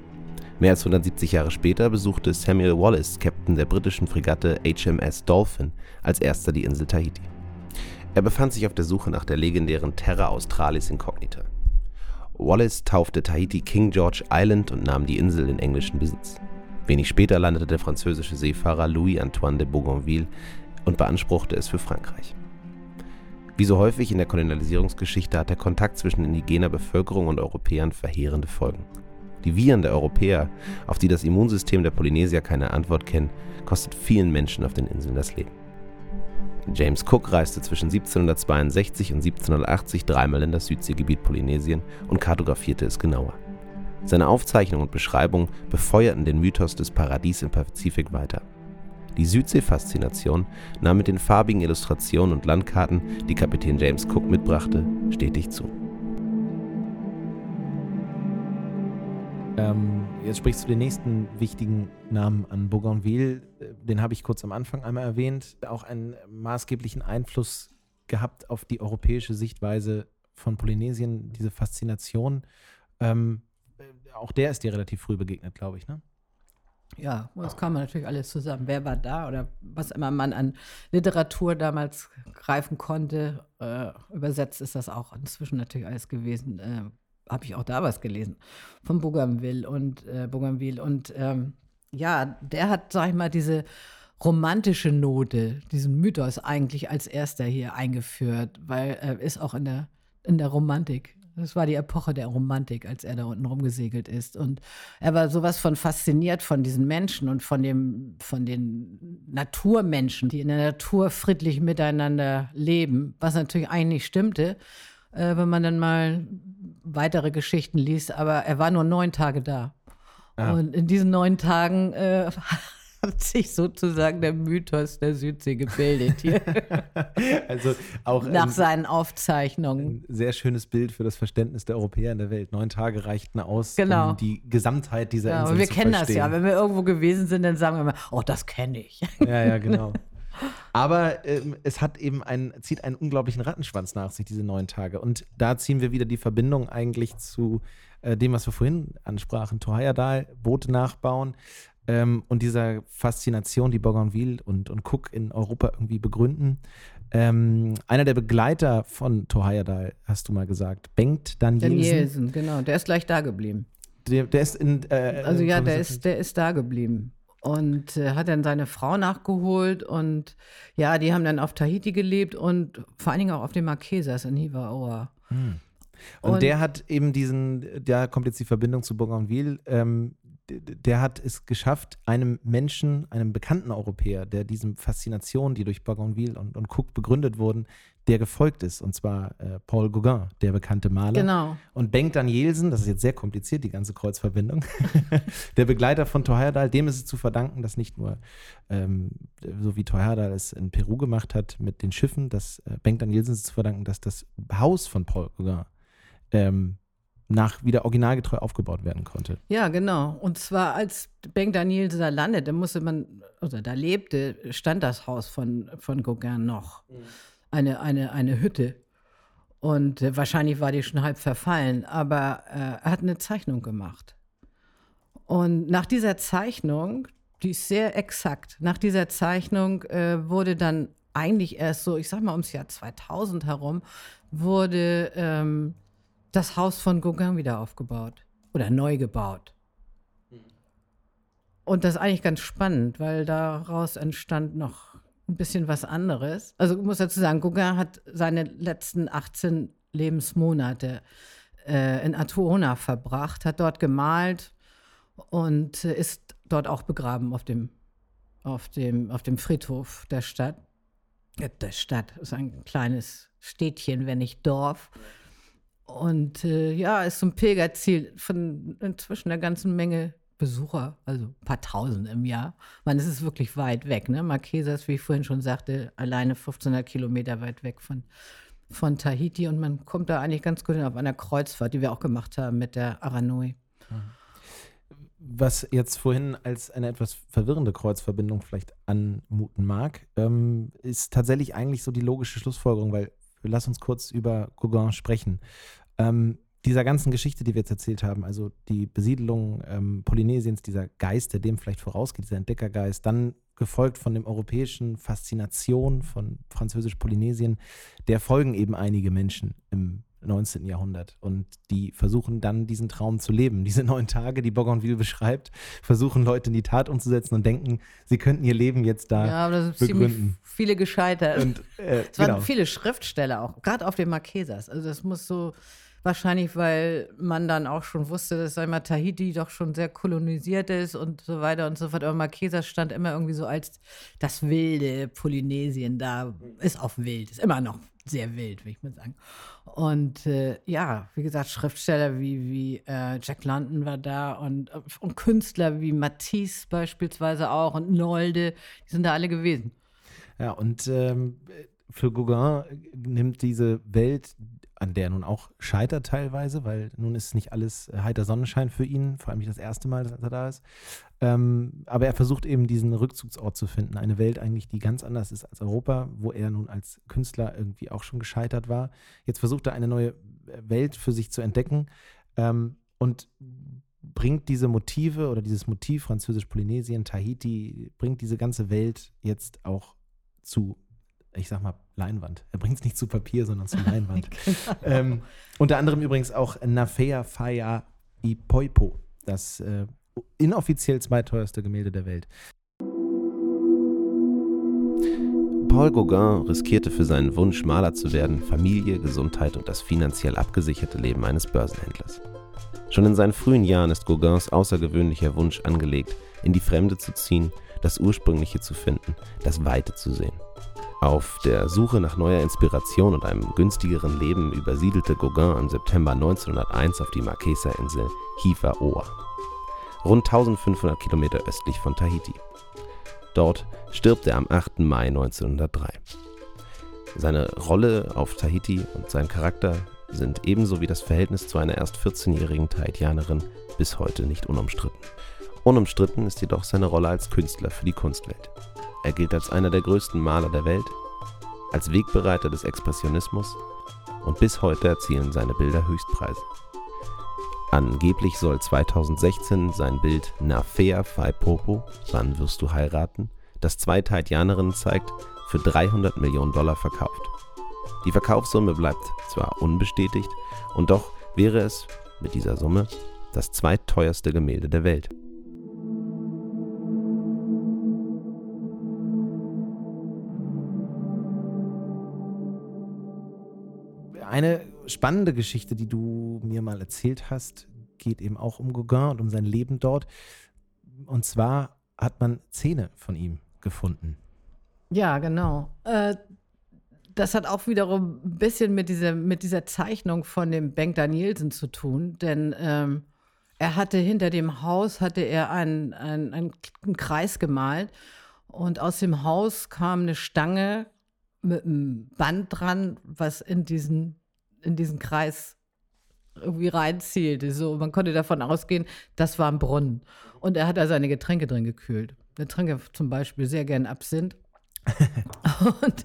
Mehr als 170 Jahre später besuchte Samuel Wallace, Captain der britischen Fregatte HMS Dolphin, als erster die Insel Tahiti. Er befand sich auf der Suche nach der legendären Terra Australis Incognita. Wallace taufte Tahiti King George Island und nahm die Insel in englischen Besitz. Wenig später landete der französische Seefahrer Louis-Antoine de Bougainville und beanspruchte es für Frankreich. Wie so häufig in der Kolonialisierungsgeschichte hat der Kontakt zwischen indigener Bevölkerung und Europäern verheerende Folgen. Die Viren der Europäer, auf die das Immunsystem der Polynesier keine Antwort kennt, kostet vielen Menschen auf den Inseln das Leben. James Cook reiste zwischen 1762 und 1780 dreimal in das Südseegebiet Polynesien und kartografierte es genauer. Seine Aufzeichnungen und Beschreibungen befeuerten den Mythos des Paradies im Pazifik weiter. Die Südsee-Faszination nahm mit den farbigen Illustrationen und Landkarten, die Kapitän James Cook mitbrachte, stetig zu. Ähm, jetzt sprichst du den nächsten wichtigen Namen an Bougainville. Äh, Den habe ich kurz am Anfang einmal erwähnt. Auch einen maßgeblichen Einfluss gehabt auf die europäische Sichtweise von Polynesien, diese Faszination. Ähm, äh, auch der ist dir relativ früh begegnet, glaube ich, ne? Ja, das kam natürlich alles zusammen. Wer war da oder was immer man an Literatur damals greifen konnte. Äh, übersetzt ist das auch inzwischen natürlich alles gewesen. Äh, Habe ich auch da was gelesen von Bougainville und äh, Bougainville. Und ähm, ja, der hat, sag ich mal, diese romantische Note, diesen Mythos eigentlich als erster hier eingeführt, weil er ist auch in der, in der Romantik. Das war die Epoche der Romantik, als er da unten rumgesegelt ist. Und er war sowas von fasziniert von diesen Menschen und von, dem, von den Naturmenschen, die in der Natur friedlich miteinander leben, was natürlich eigentlich nicht stimmte, äh, wenn man dann mal weitere Geschichten liest. Aber er war nur neun Tage da. Ah. Und in diesen neun Tagen äh, hat sich sozusagen der Mythos der Südsee gebildet hier, also auch nach ein, seinen Aufzeichnungen. ein sehr schönes Bild für das Verständnis der Europäer in der Welt. Neun Tage reichten aus, Genau. um die Gesamtheit dieser Ja, Insel aber wir zu kennen das verstehen. ja. Wenn wir irgendwo gewesen sind, dann sagen wir immer, oh, das kenne ich. Ja, ja, genau. Aber ähm, es hat eben einen, zieht einen unglaublichen Rattenschwanz nach sich, diese neun Tage. Und da ziehen wir wieder die Verbindung eigentlich zu äh, dem, was wir vorhin ansprachen. Torheyerdahl, Boote nachbauen ähm, und dieser Faszination, die Bougainville und, und Cook in Europa irgendwie begründen. Ähm, einer der Begleiter von Torheyerdahl, hast du mal gesagt, Bengt Danielsen. Danielsen, genau, der ist gleich da geblieben. Der, der ist in. Äh, also ja, der ist, der ist da geblieben und äh, hat dann seine Frau nachgeholt und ja, die haben dann auf Tahiti gelebt und vor allen Dingen auch auf den Marquesas in Hivaoa. Hm. Und, und, der hat eben diesen, da kommt jetzt die Verbindung zu Bougainville, ähm, der hat es geschafft, einem Menschen, einem bekannten Europäer, der diesen Faszinationen, die durch Bougainville und, und Cook begründet wurden, der gefolgt ist. Und zwar äh, Paul Gauguin, der bekannte Maler. Genau. Und Bengt Danielsen, das ist jetzt sehr kompliziert, die ganze Kreuzverbindung, der Begleiter von Thor Heyerdahl, dem ist es zu verdanken, dass nicht nur, ähm, so wie Thor Heyerdahl es in Peru gemacht hat mit den Schiffen, dass äh, Bengt Danielsen ist es zu verdanken, dass das Haus von Paul Gauguin ähm, nach wieder originalgetreu aufgebaut werden konnte. Ja, genau. Und zwar als Bengt Danielsen da landete, musste man, oder da lebte, stand das Haus von, von Gauguin noch. Mhm. Eine, eine, eine Hütte. Und äh, wahrscheinlich war die schon halb verfallen, aber äh, er hat eine Zeichnung gemacht. Und nach dieser Zeichnung, die ist sehr exakt, nach dieser Zeichnung äh, wurde dann eigentlich erst so, ich sag mal ums Jahr 2000 herum, wurde ähm, das Haus von Gauguin wieder aufgebaut oder neu gebaut. Und das ist eigentlich ganz spannend, weil daraus entstand noch ein bisschen was anderes. Also ich muss dazu sagen, Gauguin hat seine letzten 18 Lebensmonate äh, in Atuona verbracht, hat dort gemalt und äh, ist dort auch begraben auf dem, auf dem, auf dem Friedhof der Stadt. Ja, der Stadt ist ein kleines Städtchen, wenn nicht Dorf. Und äh, ja, ist so ein Pilgerziel von inzwischen einer ganzen Menge Besucher, also ein paar tausend im Jahr. Man, es ist wirklich weit weg. Ne? Marquesas, wie ich vorhin schon sagte, alleine 1500 Kilometer weit weg von, von Tahiti. Und man kommt da eigentlich ganz gut hin auf einer Kreuzfahrt, die wir auch gemacht haben mit der Aranui. Was jetzt vorhin als eine etwas verwirrende Kreuzverbindung vielleicht anmuten mag, ähm, ist tatsächlich eigentlich so die logische Schlussfolgerung, weil lass uns kurz über Gauguin sprechen. Ähm, dieser ganzen Geschichte, die wir jetzt erzählt haben, also die Besiedelung ähm, Polynesiens, dieser Geist, der dem vielleicht vorausgeht, dieser Entdeckergeist, dann gefolgt von dem europäischen Faszination von französisch-Polynesien, der folgen eben einige Menschen im 19. Jahrhundert und die versuchen dann diesen Traum zu leben. Diese neun Tage, die Bougainville beschreibt, versuchen Leute in die Tat umzusetzen und denken, sie könnten ihr Leben jetzt da ja, aber das sind begründen. Viele gescheitert. Und, äh, es waren genau. viele Schriftsteller auch, gerade auf den Marquesas. Also das muss so Wahrscheinlich, weil man dann auch schon wusste, dass einmal Tahiti doch schon sehr kolonisiert ist und so weiter und so fort. Aber Marquesas stand immer irgendwie so als das wilde Polynesien da. Ist auch wild, ist immer noch sehr wild, würde ich mal sagen. Und äh, ja, wie gesagt, Schriftsteller wie, wie äh, Jack London war da und, und Künstler wie Matisse beispielsweise auch und Nolde, die sind da alle gewesen. Ja, und ähm, für Gauguin nimmt diese Welt, an der er nun auch scheitert teilweise, weil nun ist nicht alles äh, heiter Sonnenschein für ihn, vor allem nicht das erste Mal, dass er da ist. Ähm, aber er versucht eben diesen Rückzugsort zu finden, eine Welt eigentlich, die ganz anders ist als Europa, wo er nun als Künstler irgendwie auch schon gescheitert war. Jetzt versucht er eine neue äh, Welt für sich zu entdecken ähm, und bringt diese Motive oder dieses Motiv Französisch-Polynesien, Tahiti, bringt diese ganze Welt jetzt auch zu ich sag mal, Leinwand. Er bringt es nicht zu Papier, sondern zu Leinwand. genau. ähm, unter anderem übrigens auch Nafea Faya Ipoipo, das äh, inoffiziell zweiteuerste Gemälde der Welt. Paul Gauguin riskierte für seinen Wunsch, Maler zu werden, Familie, Gesundheit und das finanziell abgesicherte Leben eines Börsenhändlers. Schon in seinen frühen Jahren ist Gauguins außergewöhnlicher Wunsch angelegt, in die Fremde zu ziehen, das Ursprüngliche zu finden, das Weite zu sehen. Auf der Suche nach neuer Inspiration und einem günstigeren Leben übersiedelte Gauguin im September 1901 auf die Marquesa-Insel Hiva-Oa, rund 1500 Kilometer östlich von Tahiti. Dort stirbt er am 8. Mai 1903. Seine Rolle auf Tahiti und sein Charakter sind ebenso wie das Verhältnis zu einer erst 14-jährigen Tahitianerin bis heute nicht unumstritten. Unumstritten ist jedoch seine Rolle als Künstler für die Kunstwelt. Er gilt als einer der größten Maler der Welt, als Wegbereiter des Expressionismus und bis heute erzielen seine Bilder Höchstpreise. Angeblich soll 2016 sein Bild Nafea Fai Popo, wann wirst du heiraten, das zwei Taitianerinnen zeigt, für 300 Millionen Dollar verkauft. Die Verkaufssumme bleibt zwar unbestätigt, und doch wäre es mit dieser Summe das zweitteuerste Gemälde der Welt. Eine spannende Geschichte, die du mir mal erzählt hast, geht eben auch um Gauguin und um sein Leben dort. Und zwar hat man Zähne von ihm gefunden. Ja, genau. Äh, das hat auch wiederum ein bisschen mit dieser, mit dieser Zeichnung von dem Bengt Danielsen zu tun, denn ähm, er hatte hinter dem Haus hatte er einen, einen, einen Kreis gemalt und aus dem Haus kam eine Stange mit einem Band dran, was in diesen in diesen Kreis irgendwie reinzielte. So, man konnte davon ausgehen, das war ein Brunnen. Und er hat da seine Getränke drin gekühlt. Er trank zum Beispiel sehr gern Absinth. und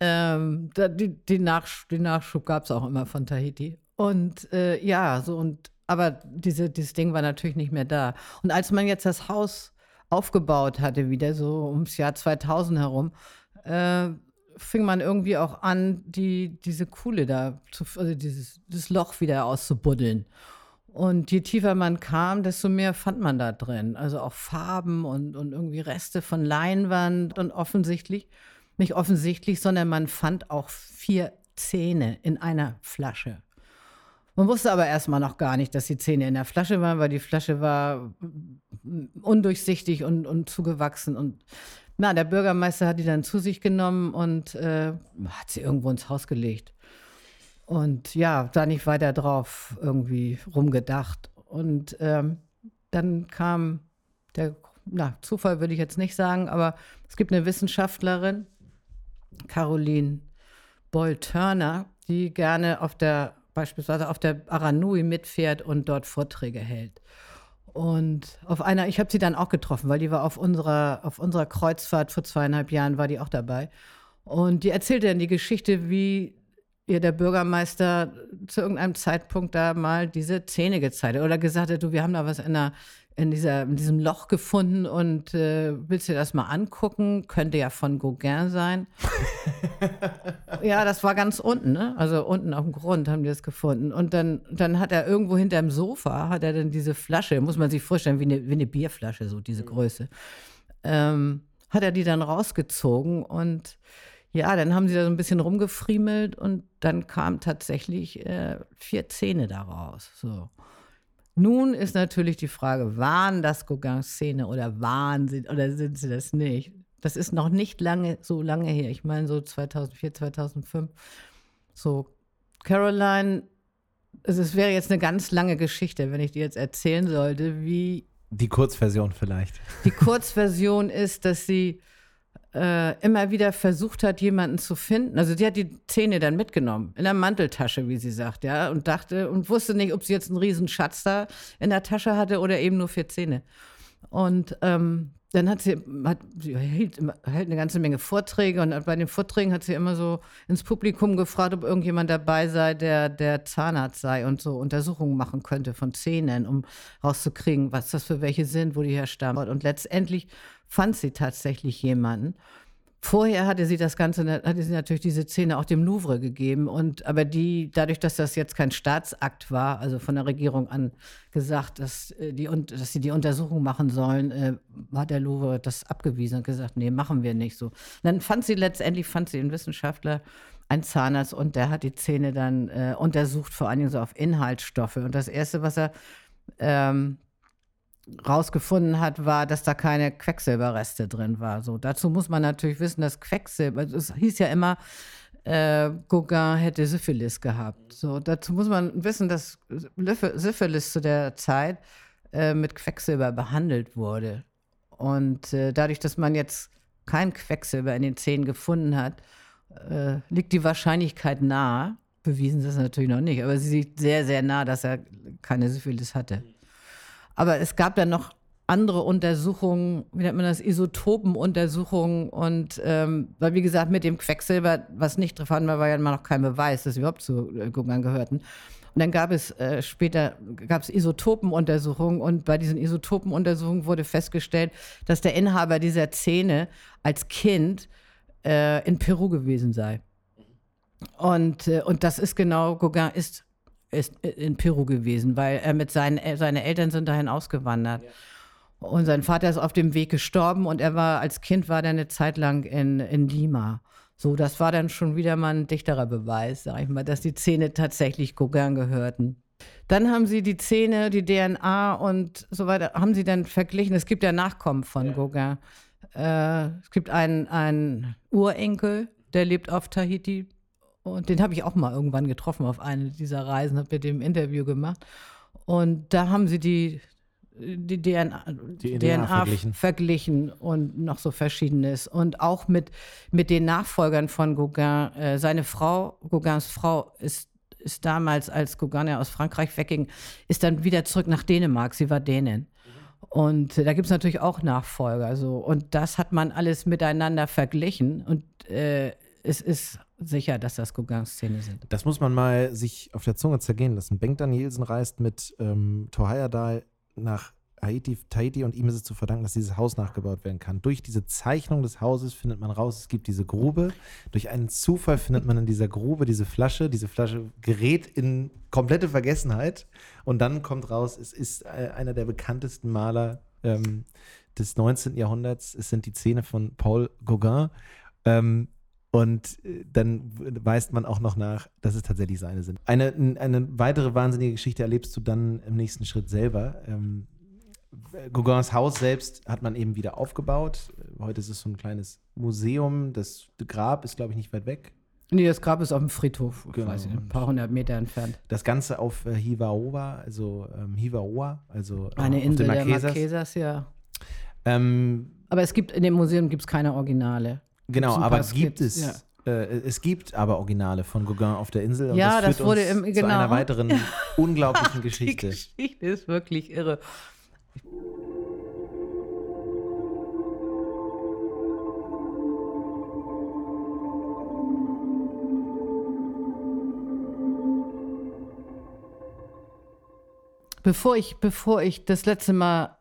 ähm, da, die, die, Nachsch den Nachschub gab es auch immer von Tahiti. Und äh, ja, so und aber diese, dieses Ding war natürlich nicht mehr da. Und als man jetzt das Haus aufgebaut hatte, wieder so ums Jahr 2000 herum, äh, fing man irgendwie auch an, die, diese Kuhle da, zu, also dieses das Loch wieder auszubuddeln. Und je tiefer man kam, desto mehr fand man da drin. Also auch Farben und, und irgendwie Reste von Leinwand und offensichtlich, nicht offensichtlich, sondern man fand auch vier Zähne in einer Flasche. Man wusste aber erstmal noch gar nicht, dass die Zähne in der Flasche waren, weil die Flasche war undurchsichtig und, und zugewachsen. Und na, der Bürgermeister hat die dann zu sich genommen und äh, hat sie irgendwo ins Haus gelegt. Und ja, da nicht weiter drauf irgendwie rumgedacht. Und ähm, dann kam der, na, Zufall würde ich jetzt nicht sagen, aber es gibt eine Wissenschaftlerin, Caroline Boll-Turner, die gerne auf der, beispielsweise auf der Aranui mitfährt und dort Vorträge hält. Und auf einer, ich habe sie dann auch getroffen, weil die war auf unserer, auf unserer Kreuzfahrt vor zweieinhalb Jahren, war die auch dabei. Und die erzählte dann die Geschichte, wie ihr der Bürgermeister zu irgendeinem Zeitpunkt da mal diese Zähne gezeigt hat oder gesagt hat, du, wir haben da was in, der, in, dieser, in diesem Loch gefunden und äh, willst du dir das mal angucken? Könnte ja von Gauguin sein. ja, das war ganz unten, ne? Also unten auf dem Grund haben die das gefunden. Und dann, dann hat er irgendwo hinterm Sofa, hat er dann diese Flasche, muss man sich vorstellen, wie eine, wie eine Bierflasche, so diese mhm. Größe. Ähm, hat er die dann rausgezogen und ja, dann haben sie da so ein bisschen rumgefriemelt und dann kamen tatsächlich äh, vier Zähne daraus. So. Nun ist natürlich die Frage, waren das Gauguin-Szene oder waren sie oder sind sie das nicht? Das ist noch nicht lange, so lange her. Ich meine so 2004, 2005. So, Caroline, es wäre jetzt eine ganz lange Geschichte, wenn ich dir jetzt erzählen sollte, wie. Die Kurzversion vielleicht. Die Kurzversion ist, dass sie äh, immer wieder versucht hat, jemanden zu finden. Also sie hat die Zähne dann mitgenommen, in der Manteltasche, wie sie sagt, ja, und dachte und wusste nicht, ob sie jetzt einen riesen Schatz da in der Tasche hatte oder eben nur vier Zähne. Und ähm, dann hat sie, hat, sie hält, hält eine ganze Menge Vorträge und bei den Vorträgen hat sie immer so ins Publikum gefragt, ob irgendjemand dabei sei, der der Zahnarzt sei und so Untersuchungen machen könnte von Zähnen, um rauszukriegen, was das für welche sind, wo die herstammen. Und letztendlich fand sie tatsächlich jemanden. Vorher hatte sie das Ganze, hatte sie natürlich diese Szene auch dem Louvre gegeben. Und aber die, dadurch, dass das jetzt kein Staatsakt war, also von der Regierung an gesagt, dass, äh, die, dass sie die Untersuchung machen sollen, äh, hat der Louvre das abgewiesen und gesagt, nee, machen wir nicht so. Und dann fand sie letztendlich, fand sie einen Wissenschaftler, ein Zahnarzt, und der hat die Zähne dann äh, untersucht, vor allen Dingen so auf Inhaltsstoffe. Und das Erste, was er ähm, rausgefunden hat, war, dass da keine Quecksilberreste drin war. So, dazu muss man natürlich wissen, dass Quecksilber, es hieß ja immer, äh, Gauguin hätte Syphilis gehabt. So, dazu muss man wissen, dass Syphilis zu der Zeit äh, mit Quecksilber behandelt wurde. Und äh, dadurch, dass man jetzt kein Quecksilber in den Zähnen gefunden hat, äh, liegt die Wahrscheinlichkeit nahe, bewiesen ist es natürlich noch nicht, aber sie liegt sehr, sehr nah, dass er keine Syphilis hatte. Aber es gab dann noch andere Untersuchungen, wie nennt man das, Isotopenuntersuchungen und ähm, weil wie gesagt mit dem Quecksilber, was nicht vorhanden war, war ja immer noch kein Beweis, dass sie überhaupt zu äh, Guggenheim gehörten. Und dann gab es äh, später gab es Isotopenuntersuchungen und bei diesen Isotopenuntersuchungen wurde festgestellt, dass der Inhaber dieser Zähne als Kind äh, in Peru gewesen sei. Und, äh, und das ist genau, Gauguin ist, ist in Peru gewesen, weil er mit seinen, seine Eltern sind dahin ausgewandert. Ja. Und sein Vater ist auf dem Weg gestorben und er war als Kind war er eine Zeit lang in, in Lima. So, das war dann schon wieder mal ein dichterer Beweis, sag ich mal, dass die Zähne tatsächlich Gauguin gehörten. Dann haben sie die Zähne, die DNA und so weiter, haben sie dann verglichen. Es gibt ja Nachkommen von ja. Gauguin. Äh, es gibt einen, einen Urenkel, der lebt auf Tahiti. Und den habe ich auch mal irgendwann getroffen auf einer dieser Reisen, habe mit dem Interview gemacht. Und da haben sie die, die DNA, die DNA verglichen. verglichen. und noch so Verschiedenes. Und auch mit, mit den Nachfolgern von Gauguin. Äh, seine Frau, Gauguins Frau, ist, ist damals, als Gauguin ja aus Frankreich wegging, ist dann wieder zurück nach Dänemark. Sie war Dänin. Und da gibt es natürlich auch Nachfolger. Also, und das hat man alles miteinander verglichen. Und äh, es ist sicher, dass das Gauguin-Szene sind. Das muss man mal sich auf der Zunge zergehen lassen. Bengt Danielsen reist mit ähm, Thor Heyerdahl nach Haiti, Tahiti und ihm ist es zu verdanken, dass dieses Haus nachgebaut werden kann. Durch diese Zeichnung des Hauses findet man raus, es gibt diese Grube. Durch einen Zufall findet man in dieser Grube diese Flasche. Diese Flasche gerät in komplette Vergessenheit und dann kommt raus, es ist äh, einer der bekanntesten Maler ähm, des 19. Jahrhunderts. Es sind die Zähne von Paul Gauguin. Ähm, und äh, dann weist man auch noch nach, dass es tatsächlich seine sind. Eine, eine weitere wahnsinnige Geschichte erlebst du dann im nächsten Schritt selber. Ähm, Gauguins Haus selbst hat man eben wieder aufgebaut. Heute ist es so ein kleines Museum. Das Grab ist, glaube ich, nicht weit weg. Nee, das Grab ist auf dem Friedhof, genau. nicht, ein paar hundert Meter entfernt. Das Ganze auf äh, Hivaoa, also ähm, Hivaoa, also äh, eine Insel der Marquesas, ja. Ähm, aber es gibt in dem Museum gibt es keine Originale. Genau, aber gibt es. Ja. Äh, es gibt aber Originale von Gauguin auf der Insel. Und ja, das, das wurde im, genau. zu einer weiteren unglaublichen Geschichte. Die Geschichte ist wirklich irre. Bevor ich, bevor ich das letzte Mal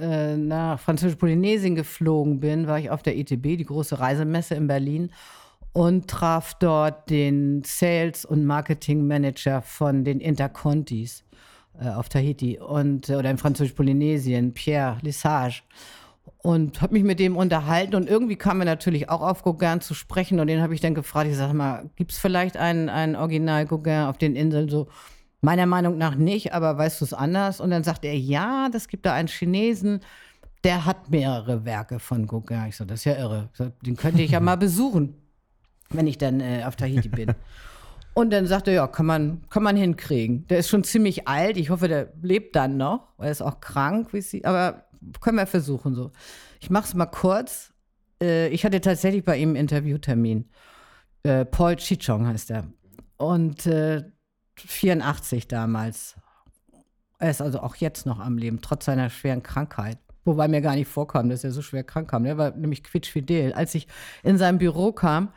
äh, nach Französisch-Polynesien geflogen bin, war ich auf der ETB, die große Reisemesse in Berlin, und traf dort den Sales- und Marketing-Manager von den Intercontis äh, auf Tahiti und, äh, oder in Französisch-Polynesien, Pierre Lissage. Und habe mich mit dem unterhalten und irgendwie kam er natürlich auch auf Gauguin zu sprechen und den habe ich dann gefragt, ich sage mal, gibt es vielleicht einen, einen Original Gauguin auf den Inseln so? Meiner Meinung nach nicht, aber weißt du es anders? Und dann sagt er, ja, das gibt da einen Chinesen, der hat mehrere Werke von Gauguin. Ich so, das ist ja irre. So, den könnte ich ja mal besuchen, wenn ich dann äh, auf Tahiti bin. Und dann sagt er, ja, kann man, kann man hinkriegen. Der ist schon ziemlich alt. Ich hoffe, der lebt dann noch. Er ist auch krank, wie sie, aber können wir versuchen so. Ich mache es mal kurz. Äh, ich hatte tatsächlich bei ihm einen Interviewtermin. Äh, Paul Chichong heißt er. Und äh, 84 damals. Er ist also auch jetzt noch am Leben, trotz seiner schweren Krankheit. Wobei mir gar nicht vorkam, dass er so schwer krank kam. Er war nämlich quietschfidel. Als ich in sein Büro kam,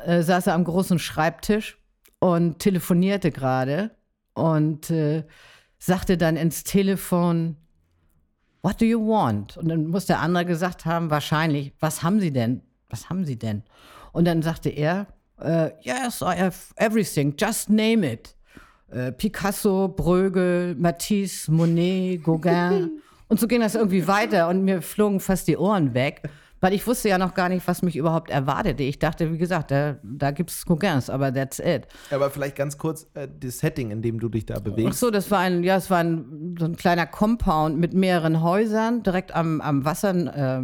äh, saß er am großen Schreibtisch und telefonierte gerade und äh, sagte dann ins Telefon, What do you want? Und dann muss der andere gesagt haben, wahrscheinlich, was haben Sie denn? Was haben Sie denn? Und dann sagte er, uh, Yes, I have everything, just name it. Äh, Picasso, Bruegel, Matisse, Monet, Gauguin. und so ging das irgendwie weiter und mir flogen fast die Ohren weg. Weil ich wusste ja noch gar nicht, was mich überhaupt erwartete. Ich dachte, wie gesagt, da, da gibt es Gauguins, aber that's it. Aber vielleicht ganz kurz äh, das Setting, in dem du dich da bewegst. Ach so, das war ein, ja, es war ein, so ein kleiner Compound mit mehreren Häusern, direkt am, am Wasser, äh,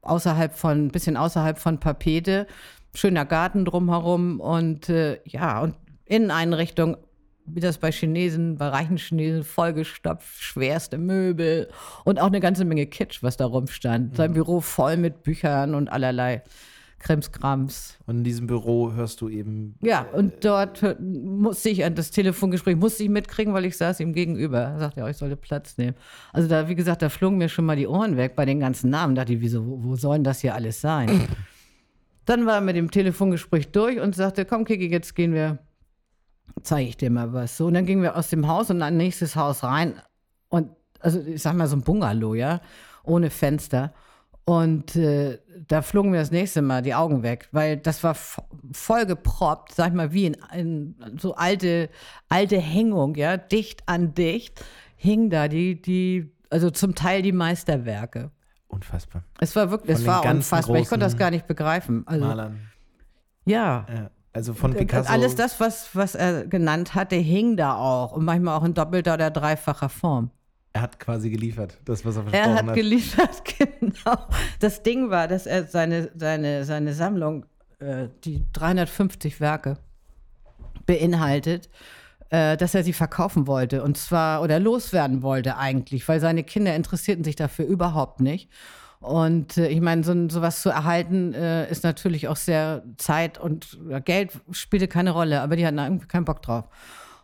außerhalb von, ein bisschen außerhalb von Papete. Schöner Garten drumherum und äh, ja, und Inneneinrichtung wie das bei Chinesen, bei reichen Chinesen, vollgestopft, schwerste Möbel und auch eine ganze Menge Kitsch, was da rumstand. Mhm. Sein Büro voll mit Büchern und allerlei Krimskrams. Und in diesem Büro hörst du eben. Ja, und dort hör- musste ich, das Telefongespräch musste ich mitkriegen, weil ich saß ihm gegenüber. Er sagte, ja, ich sollte Platz nehmen. Also da, wie gesagt, da flogen mir schon mal die Ohren weg bei den ganzen Namen. Da dachte ich, wieso, wo, wo soll das hier alles sein? Dann war er mit dem Telefongespräch durch und sagte, komm Kiki, jetzt gehen wir, zeige ich dir mal was. So, und dann gingen wir aus dem Haus und in ein nächstes Haus rein. Und also ich sag mal so ein Bungalow, ja, ohne Fenster. Und äh, da flogen mir das nächste Mal die Augen weg, weil das war vo- voll geproppt, sag ich mal, wie in, in so alte, alte Hängung, ja, dicht an dicht, hing da die, die, also zum Teil die Meisterwerke. Unfassbar. Es war wirklich, Von es war unfassbar. Ich konnte das gar nicht begreifen. Also, Malern. ja. Ja. Also von Picasso. Alles das, was, was er genannt hatte, hing da auch. Und manchmal auch in doppelter oder dreifacher Form. Er hat quasi geliefert, das, was er Er versprochen hat hat. geliefert, genau. Das Ding war, dass er seine, seine, seine Sammlung, äh, die 350 Werke beinhaltet, äh, dass er sie verkaufen wollte. Und zwar, oder loswerden wollte eigentlich, weil seine Kinder interessierten sich dafür überhaupt nicht. Und äh, ich meine, so, ein- sowas zu erhalten äh, ist natürlich auch sehr Zeit und Geld spielte keine Rolle, aber die hatten irgendwie keinen Bock drauf.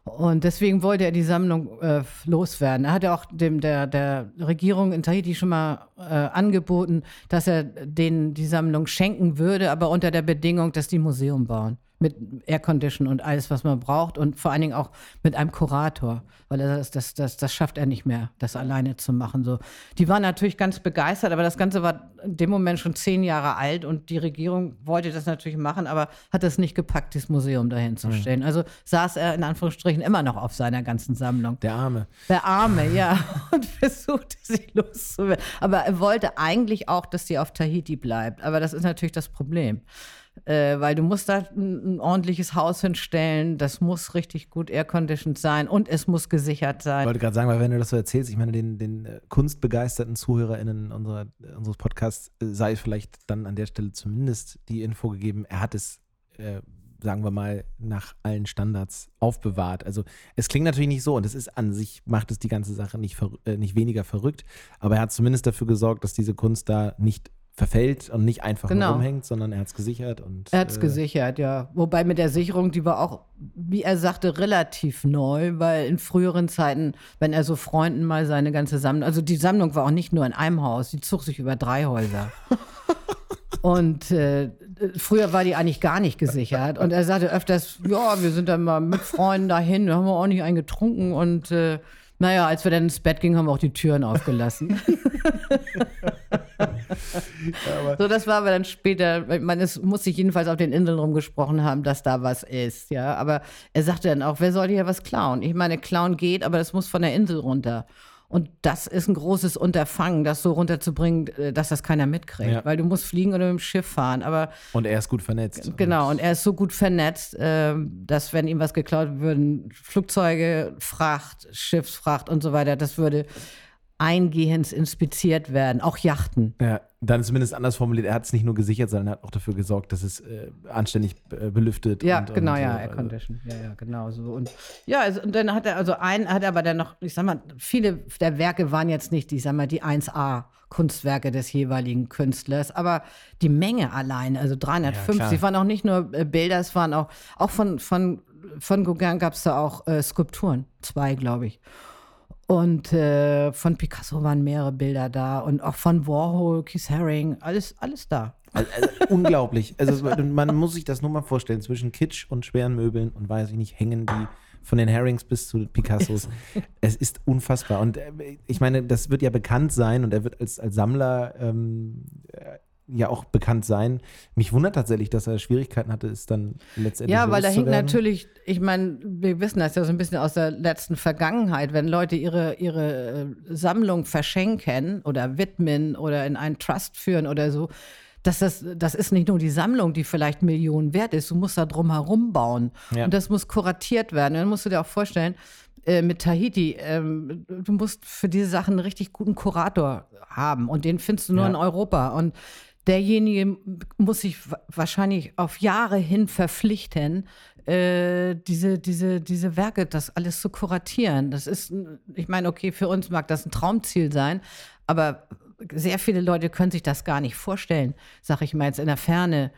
Und deswegen wollte er die Sammlung äh, loswerden. Er hatte auch dem, der, der Regierung in Tahiti schon mal äh, angeboten, dass er denen die Sammlung schenken würde, aber unter der Bedingung, dass die Museum bauen. Mit Aircondition und alles, was man braucht und vor allen Dingen auch mit einem Kurator, weil er das, das, das, das schafft er nicht mehr, das alleine zu machen. So. Die waren natürlich ganz begeistert, aber das Ganze war in dem Moment schon zehn Jahre alt und die Regierung wollte das natürlich machen, aber hat es nicht gepackt, dieses Museum dahin zu stellen. Also saß er in Anführungsstrichen immer noch auf seiner ganzen Sammlung. Der Arme. Der Arme, ja, und versuchte sie loszuwerden. Aber er wollte eigentlich auch, dass sie auf Tahiti bleibt. Aber das ist natürlich das Problem. Äh, weil du musst da ein, ein ordentliches Haus hinstellen, das muss richtig gut airconditioned sein und es muss gesichert Ich sein. wollte gerade sagen, weil wenn du das so erzählst, ich meine, den, den äh, kunstbegeisterten ZuhörerInnen unserer, unseres Podcasts äh, sei vielleicht dann an der Stelle zumindest die Info gegeben, er hat es, äh, sagen wir mal, nach allen Standards aufbewahrt. Also es klingt natürlich nicht so und es ist an sich, macht es die ganze Sache nicht, äh, nicht weniger verrückt, aber er hat zumindest dafür gesorgt, dass diese Kunst da nicht verfällt und nicht einfach Genau. nur rumhängt, sondern er hat es gesichert und Er hat es äh, gesichert, ja. Wobei mit der Sicherung, die war auch, wie er sagte, relativ neu, weil in früheren Zeiten, wenn er so Freunden mal seine ganze Sammlung, also die Sammlung war auch nicht nur in einem Haus, die zog sich über drei Häuser. Und äh, früher war die eigentlich gar nicht gesichert. Und er sagte öfters, ja, wir sind dann mal mit Freunden dahin, da haben wir auch nicht einen getrunken. Und äh, naja, als wir dann ins Bett gingen, haben wir auch die Türen aufgelassen. so, das war aber dann später, meine, es muss sich jedenfalls auf den Inseln rumgesprochen haben, dass da was ist, ja. Aber er sagte dann auch, wer soll hier was klauen? Ich meine, klauen geht, aber das muss von der Insel runter. Und das ist ein großes Unterfangen, das so runterzubringen, äh, dass das keiner mitkriegt. Ja. Weil du musst fliegen oder mit dem Schiff fahren. Aber und er ist gut vernetzt. Genau, und er ist so gut vernetzt, ähm, dass wenn ihm was geklaut würden, Flugzeuge, Fracht, Schiffsfracht und so weiter, das würde eingehend inspiziert werden, auch Yachten. Ja, dann zumindest anders formuliert, er hat es nicht nur gesichert, sondern er hat auch dafür gesorgt, dass es äh, anständig äh, belüftet Ja, und, genau, und, ja, äh, Air Condition. Ja, ja, genau so. Und ja, also, und dann hat er, also ein, hat er aber dann noch, ich sag mal, viele der Werke waren jetzt nicht, ich sag mal, die 1A. Kunstwerke des jeweiligen Künstlers, aber die Menge allein, also 350, klar. waren auch nicht nur äh, Bilder, es waren auch, auch von, von, von Gauguin gab es da auch äh, Skulpturen, zwei, glaube ich. Und äh, von Picasso waren mehrere Bilder da und auch von Warhol, Keith Haring, alles, alles da. Also, also, unglaublich. Also man muss sich das nur mal vorstellen, zwischen Kitsch und schweren Möbeln und weiß ich nicht, hängen die von den Herrings bis zu Picassos. es ist unfassbar. Und äh, ich meine, das wird ja bekannt sein und er wird als, als Sammler ähm, äh, ja auch bekannt sein. Mich wundert tatsächlich, dass er Schwierigkeiten hatte, es dann letztendlich Ja, weil da hängt natürlich, ich meine, wir wissen das ja so ein bisschen aus der letzten Vergangenheit, wenn Leute ihre, ihre äh, Sammlung verschenken oder widmen oder in einen Trust führen oder so, dass das, das ist nicht nur die Sammlung, die vielleicht Millionen wert ist, du musst da drum herum bauen. Ja. Und das muss kuratiert werden. Und dann musst du dir auch vorstellen, äh, mit Tahiti, ähm, du musst für diese Sachen einen richtig guten Kurator haben und den findest du nur Ja. in Europa. Und derjenige muss sich wa- wahrscheinlich auf Jahre hin verpflichten, äh, diese, diese, diese Werke, das alles zu kuratieren. Das ist, ich meine, okay, für uns mag das ein Traumziel sein, aber sehr viele Leute können sich das gar nicht vorstellen, sag ich mal jetzt in der Ferne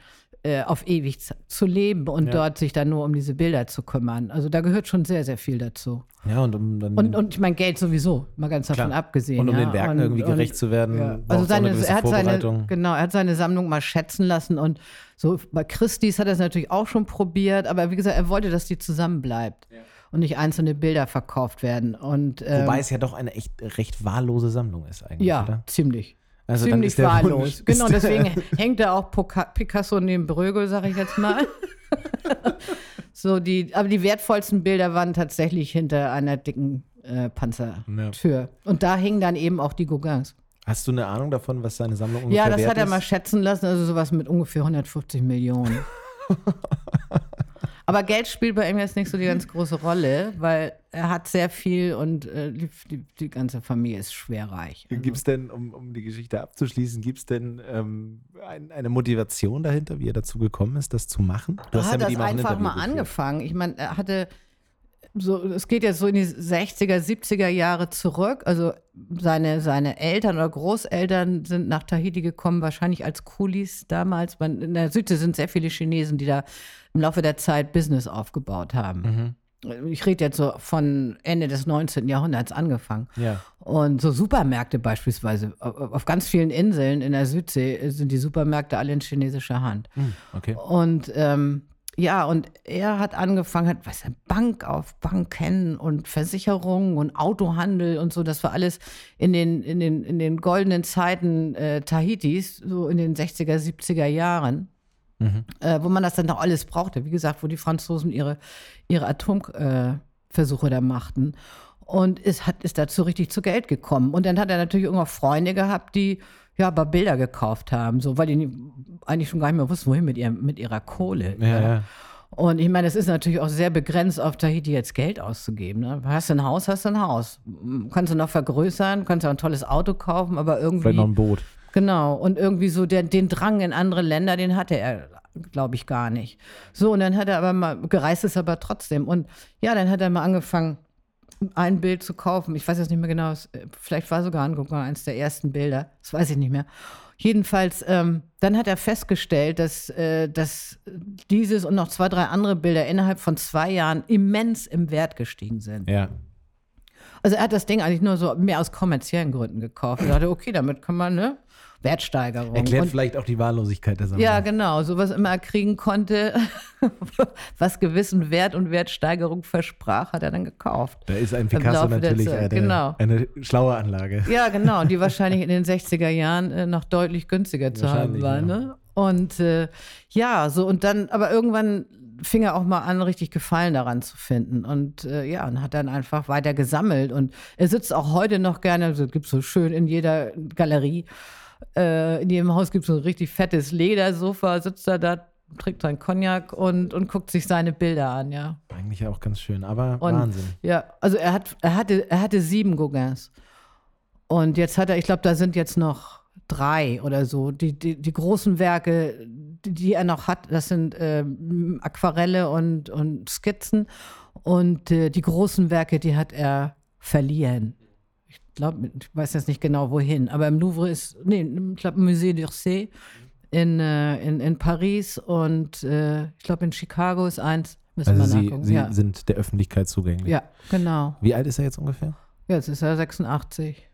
äh, auf ewig zu leben und Ja. dort sich dann nur um diese Bilder zu kümmern. Also da gehört schon sehr, sehr viel dazu. Ja, und um dann Und, und ich meine, Geld sowieso, mal ganz davon Klar. abgesehen. Und um ja. den Werken Und- irgendwie und- gerecht zu werden, ja. Also seine, er hat seine, Vorbereitung. genau, er hat seine Sammlung mal schätzen lassen und so bei Christie's hat er es natürlich auch schon probiert, aber wie gesagt, er wollte, dass die zusammen bleibt und nicht einzelne Bilder verkauft werden. Und ähm, Wobei es ja doch eine echt recht wahllose Sammlung ist eigentlich, ja, oder? ziemlich. Also Ziemlich ist wahllos. Genau, ist deswegen hängt da auch Picasso neben Brögel, sag ich jetzt mal. so die, aber die wertvollsten Bilder waren tatsächlich hinter einer dicken äh, Panzertür. Und da hingen dann eben auch die Gauguins. Hast du eine Ahnung davon, was seine Sammlung ungefähr Ja, das hat er ist? mal schätzen lassen, also sowas mit ungefähr 150 Millionen. Aber Geld spielt bei ihm jetzt nicht so die ganz große Rolle, weil er hat sehr viel und äh, die, die, ganze Familie ist schwer reich. Also, Gibt es denn, um, um die Geschichte abzuschließen, gibt es denn ähm, ein, eine Motivation dahinter, wie er dazu gekommen ist, das zu machen? Du er hat das auch ein einfach mal angefangen. Ich meine, er hatte so, es geht jetzt so in die 60er, 70er Jahre zurück. Also seine, seine Eltern oder Großeltern sind nach Tahiti gekommen, wahrscheinlich als Coolies damals. Man, in der Südsee sind sehr viele Chinesen, die da im Laufe der Zeit Business aufgebaut haben. Mhm. Ich rede jetzt so von Ende des 19. Jahrhunderts angefangen. Ja. Und so Supermärkte beispielsweise, auf ganz vielen Inseln in der Südsee sind die Supermärkte alle in chinesischer Hand. Hm, okay. Und ähm, ja, und er hat angefangen, hat, was Bank auf Bank kennen und Versicherungen und Autohandel und so, das war alles in den, in den, in den goldenen Zeiten äh, Tahitis, so in den 60er, 70er Jahren, äh, wo man das dann noch alles brauchte. Wie gesagt, wo die Franzosen ihre, ihre Atomversuche äh, da machten. Und es hat, ist dazu richtig zu Geld gekommen. Und dann hat er natürlich irgendwann Freunde gehabt, die ja aber Bilder gekauft haben, so, weil die eigentlich schon gar nicht mehr wussten, wohin mit, ihrem, mit ihrer Kohle. Ja, ja. Und ich meine, es ist natürlich auch sehr begrenzt, auf Tahiti jetzt Geld auszugeben. Ne? Hast du ein Haus, hast du ein Haus. Kannst du noch vergrößern, kannst du auch ein tolles Auto kaufen, aber irgendwie. Vielleicht noch ein Boot. Genau, und irgendwie so der, den Drang in andere Länder, den hatte er, glaube ich, gar nicht. So, und dann hat er aber mal, gereist ist aber trotzdem. Und ja, dann hat er mal angefangen, ein Bild zu kaufen. Ich weiß jetzt nicht mehr genau, es- vielleicht war sogar Gauguin eines der ersten Bilder, das weiß ich nicht mehr. Jedenfalls, ähm, dann hat er festgestellt, dass, äh, dass dieses und noch zwei, drei andere Bilder innerhalb von zwei Jahren immens im Wert gestiegen sind. Ja. Also er hat das Ding eigentlich nur so mehr aus kommerziellen Gründen gekauft. Er dachte, okay, damit kann man, ne? Wertsteigerung. Erklärt Und- vielleicht auch die Wahllosigkeit der Sammlung. ja, genau. So was immer er kriegen konnte, was gewissen Wert und Wertsteigerung versprach, hat er dann gekauft. Da ist ein Picasso natürlich eine, genau. eine schlaue Anlage. Ja, genau. Die wahrscheinlich in den 60er Jahren äh, noch deutlich günstiger zu haben war. ja. Ne? Und äh, ja, so und dann, aber irgendwann fing er auch mal an, richtig Gefallen daran zu finden. Und äh, ja, und hat dann einfach weiter gesammelt. Und er sitzt auch heute noch gerne, also gibt so schön in jeder Galerie, äh, in jedem Haus gibt es so ein richtig fettes Ledersofa, sitzt er da, trinkt seinen Cognac und, und guckt sich seine Bilder an, ja. Eigentlich auch ganz schön, aber Und, Wahnsinn. Ja, also er, hat, er, hatte, er hatte sieben Gauguins. Und jetzt hat er, ich glaube, da sind jetzt noch drei oder so. Die, die, die großen Werke, die, die er noch hat, das sind ähm, Aquarelle und, und Skizzen. Und äh, die großen Werke, die hat er verliehen. Ich glaube, ich weiß jetzt nicht genau wohin, aber im Louvre ist, nee, ich glaube, Musée d'Orsay in, äh, in, in Paris und äh, ich glaube, in Chicago ist eins. Müssen Also wir sie, sie ja. sind der Öffentlichkeit zugänglich. ja, genau. Wie alt ist er jetzt ungefähr? Jetzt ist er 86.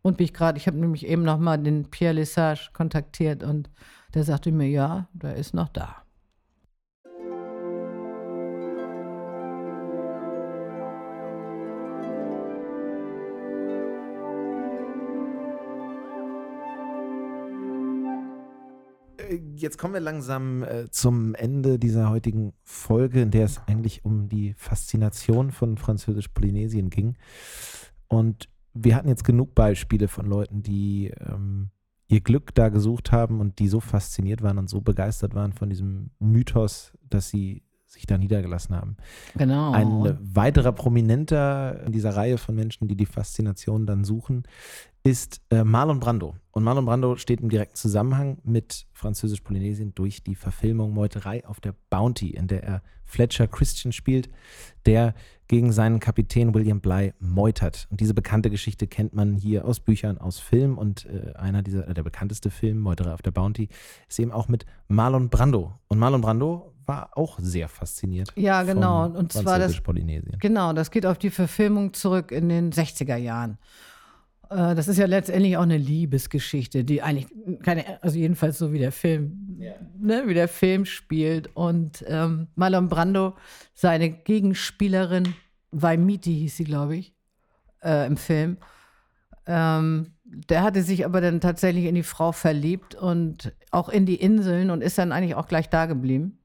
Und wie ich gerade, ich habe nämlich eben noch mal den Pierre Lesage kontaktiert und der sagte mir, ja, der ist noch da. Jetzt kommen wir langsam äh, zum Ende dieser heutigen Folge, in der es eigentlich um die Faszination von Französisch-Polynesien ging. Und wir hatten jetzt genug Beispiele von Leuten, die ähm, ihr Glück da gesucht haben und die so fasziniert waren und so begeistert waren von diesem Mythos, dass sie sich da niedergelassen haben. Genau. Ein weiterer Prominenter in dieser Reihe von Menschen, die die Faszination dann suchen, ist äh, Marlon Brando. Und Marlon Brando steht im direkten Zusammenhang mit Französisch-Polynesien durch die Verfilmung Meuterei auf der Bounty, in der er Fletcher Christian spielt, der gegen seinen Kapitän William Bly meutert. Und diese bekannte Geschichte kennt man hier aus Büchern, aus Filmen. Und äh, einer dieser, äh, der bekannteste Film, Meuterei auf der Bounty, ist eben auch mit Marlon Brando. Und Marlon Brando war auch sehr fasziniert. Ja, genau. Von Und zwar das, Polynesien. genau, das geht auf die Verfilmung zurück in den 60er Jahren. Äh, Das ist ja letztendlich auch eine Liebesgeschichte, die eigentlich keine, also jedenfalls so wie der Film, ne, wie der Film spielt. Und ähm, Marlon Brando, seine Gegenspielerin, Vaimiti hieß sie, glaube ich, äh, im Film. Ähm, der hatte sich aber dann tatsächlich in die Frau verliebt und auch in die Inseln und ist dann eigentlich auch gleich da geblieben.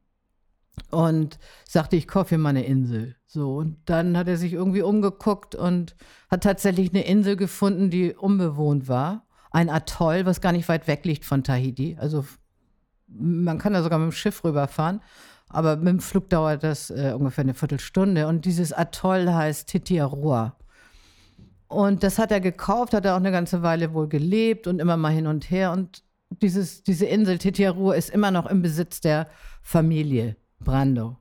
Und sagte, ich kaufe hier mal eine Insel. So, und dann hat er sich irgendwie umgeguckt und hat tatsächlich eine Insel gefunden, die unbewohnt war. Ein Atoll, was gar nicht weit weg liegt von Tahiti. Also man kann da sogar mit dem Schiff rüberfahren. Aber mit dem Flug dauert das äh, ungefähr eine Viertelstunde. Und dieses Atoll heißt Titiaroa. Und das hat er gekauft, hat er auch eine ganze Weile wohl gelebt und immer mal hin und her. Und dieses, diese Insel Titiaroa ist immer noch im Besitz der Familie Brando.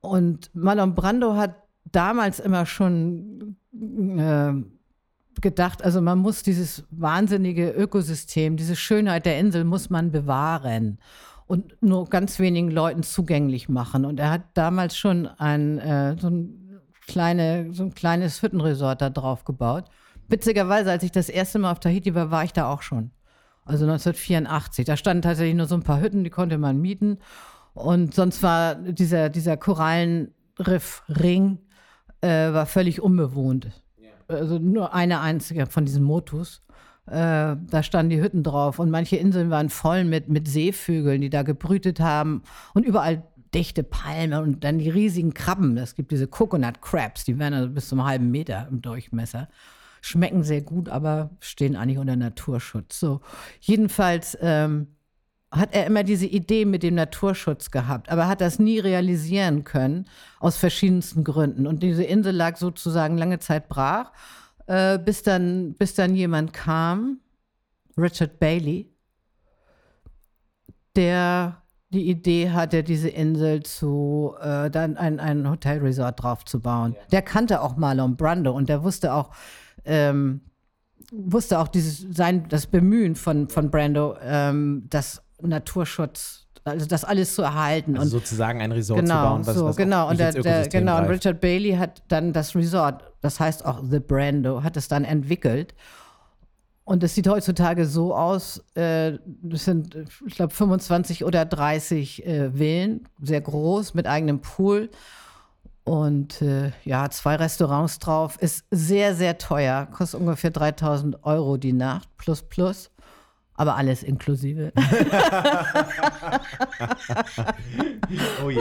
Und Marlon Brando hat damals immer schon äh, gedacht, also man muss dieses wahnsinnige Ökosystem, diese Schönheit der Insel muss man bewahren und nur ganz wenigen Leuten zugänglich machen. Und er hat damals schon ein, äh, so, ein kleine, so ein kleines Hüttenresort da drauf gebaut. Witzigerweise, als ich das erste Mal auf Tahiti war, war ich da auch schon. Also 1984. Da standen tatsächlich nur so ein paar Hütten, die konnte man mieten. Und sonst war dieser, dieser Korallenriffring äh, war völlig unbewohnt. Also nur eine einzige von diesen Motus. Äh, da standen die Hütten drauf und manche Inseln waren voll mit, mit Seevögeln, die da gebrütet haben und überall dichte Palmen und dann die riesigen Krabben. Es gibt diese Coconut Crabs, die werden also bis zum halben Meter im Durchmesser. Schmecken sehr gut, aber stehen eigentlich unter Naturschutz. So, jedenfalls ähm, hat er immer diese Idee mit dem Naturschutz gehabt, aber hat das nie realisieren können, aus verschiedensten Gründen. Und diese Insel lag sozusagen lange Zeit brach, äh, bis, dann, bis dann jemand kam, Richard Bailey, der die Idee hatte, diese Insel zu, äh, dann ein, ein Hotelresort drauf zu bauen. Der kannte auch Marlon Brando und der wusste auch, ähm, wusste auch dieses, sein, das Bemühen von, von Brando, ähm, das Naturschutz, also das alles zu erhalten. Also und sozusagen ein Resort genau, zu bauen, was, so, was genau. auch Und, der, der, genau, und. Richard Bailey hat dann das Resort, das heißt auch The Brando, hat es dann entwickelt. Und es sieht heutzutage so aus, äh, das sind, ich glaube, 25 oder 30 äh, Villen, sehr groß, mit eigenem Pool. Und äh, ja, zwei Restaurants drauf. Ist sehr, sehr teuer. Kostet ungefähr 3000 Euro die Nacht, plus, plus. Aber alles inklusive. Oh je.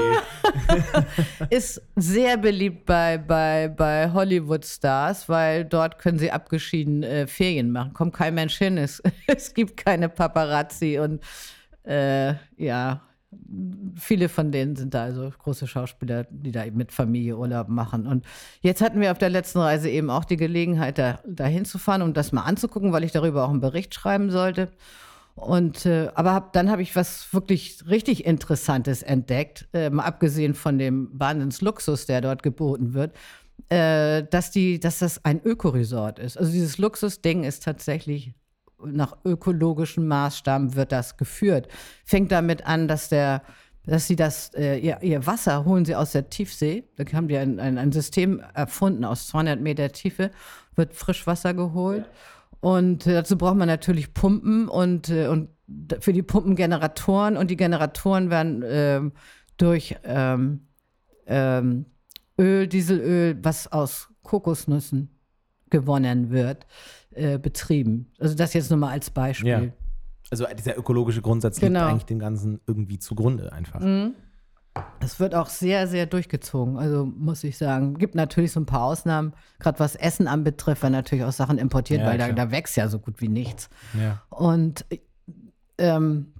ist sehr beliebt bei, bei, bei Hollywood-Stars, weil dort können sie abgeschieden äh, Ferien machen. Kommt kein Mensch hin, es, es gibt keine Paparazzi und äh, ja, viele von denen sind da also große Schauspieler, die da eben mit Familie Urlaub machen. Und jetzt hatten wir auf der letzten Reise eben auch die Gelegenheit, da, da hinzufahren, um das mal anzugucken, weil ich darüber auch einen Bericht schreiben sollte. Und äh, aber hab, dann habe ich was wirklich richtig Interessantes entdeckt, äh, mal abgesehen von dem Wahnsinnsluxus, der dort geboten wird, äh, dass die, dass das ein Ökoresort ist. Also dieses Luxusding ist tatsächlich nach ökologischen Maßstaben wird das geführt. Fängt damit an, dass der dass sie das, äh, ihr, ihr Wasser holen sie aus der Tiefsee. Da haben die ein, ein, ein System erfunden aus 200 Meter Tiefe, wird Frischwasser geholt. Und äh, dazu braucht man natürlich Pumpen und, äh, und für die Pumpen Generatoren. Und die Generatoren werden ähm, durch ähm, ähm, Öl, Dieselöl, was aus Kokosnüssen gewonnen wird, äh, betrieben. Also das jetzt nur mal als Beispiel. Ja. Also dieser ökologische Grundsatz liegt Genau. eigentlich dem Ganzen irgendwie zugrunde einfach. Es wird auch sehr, sehr durchgezogen, also muss ich sagen. Gibt natürlich so ein paar Ausnahmen, gerade was Essen anbetrifft, weil natürlich auch Sachen importiert, Ja, weil da, da wächst ja so gut wie nichts. Ja. Und ähm,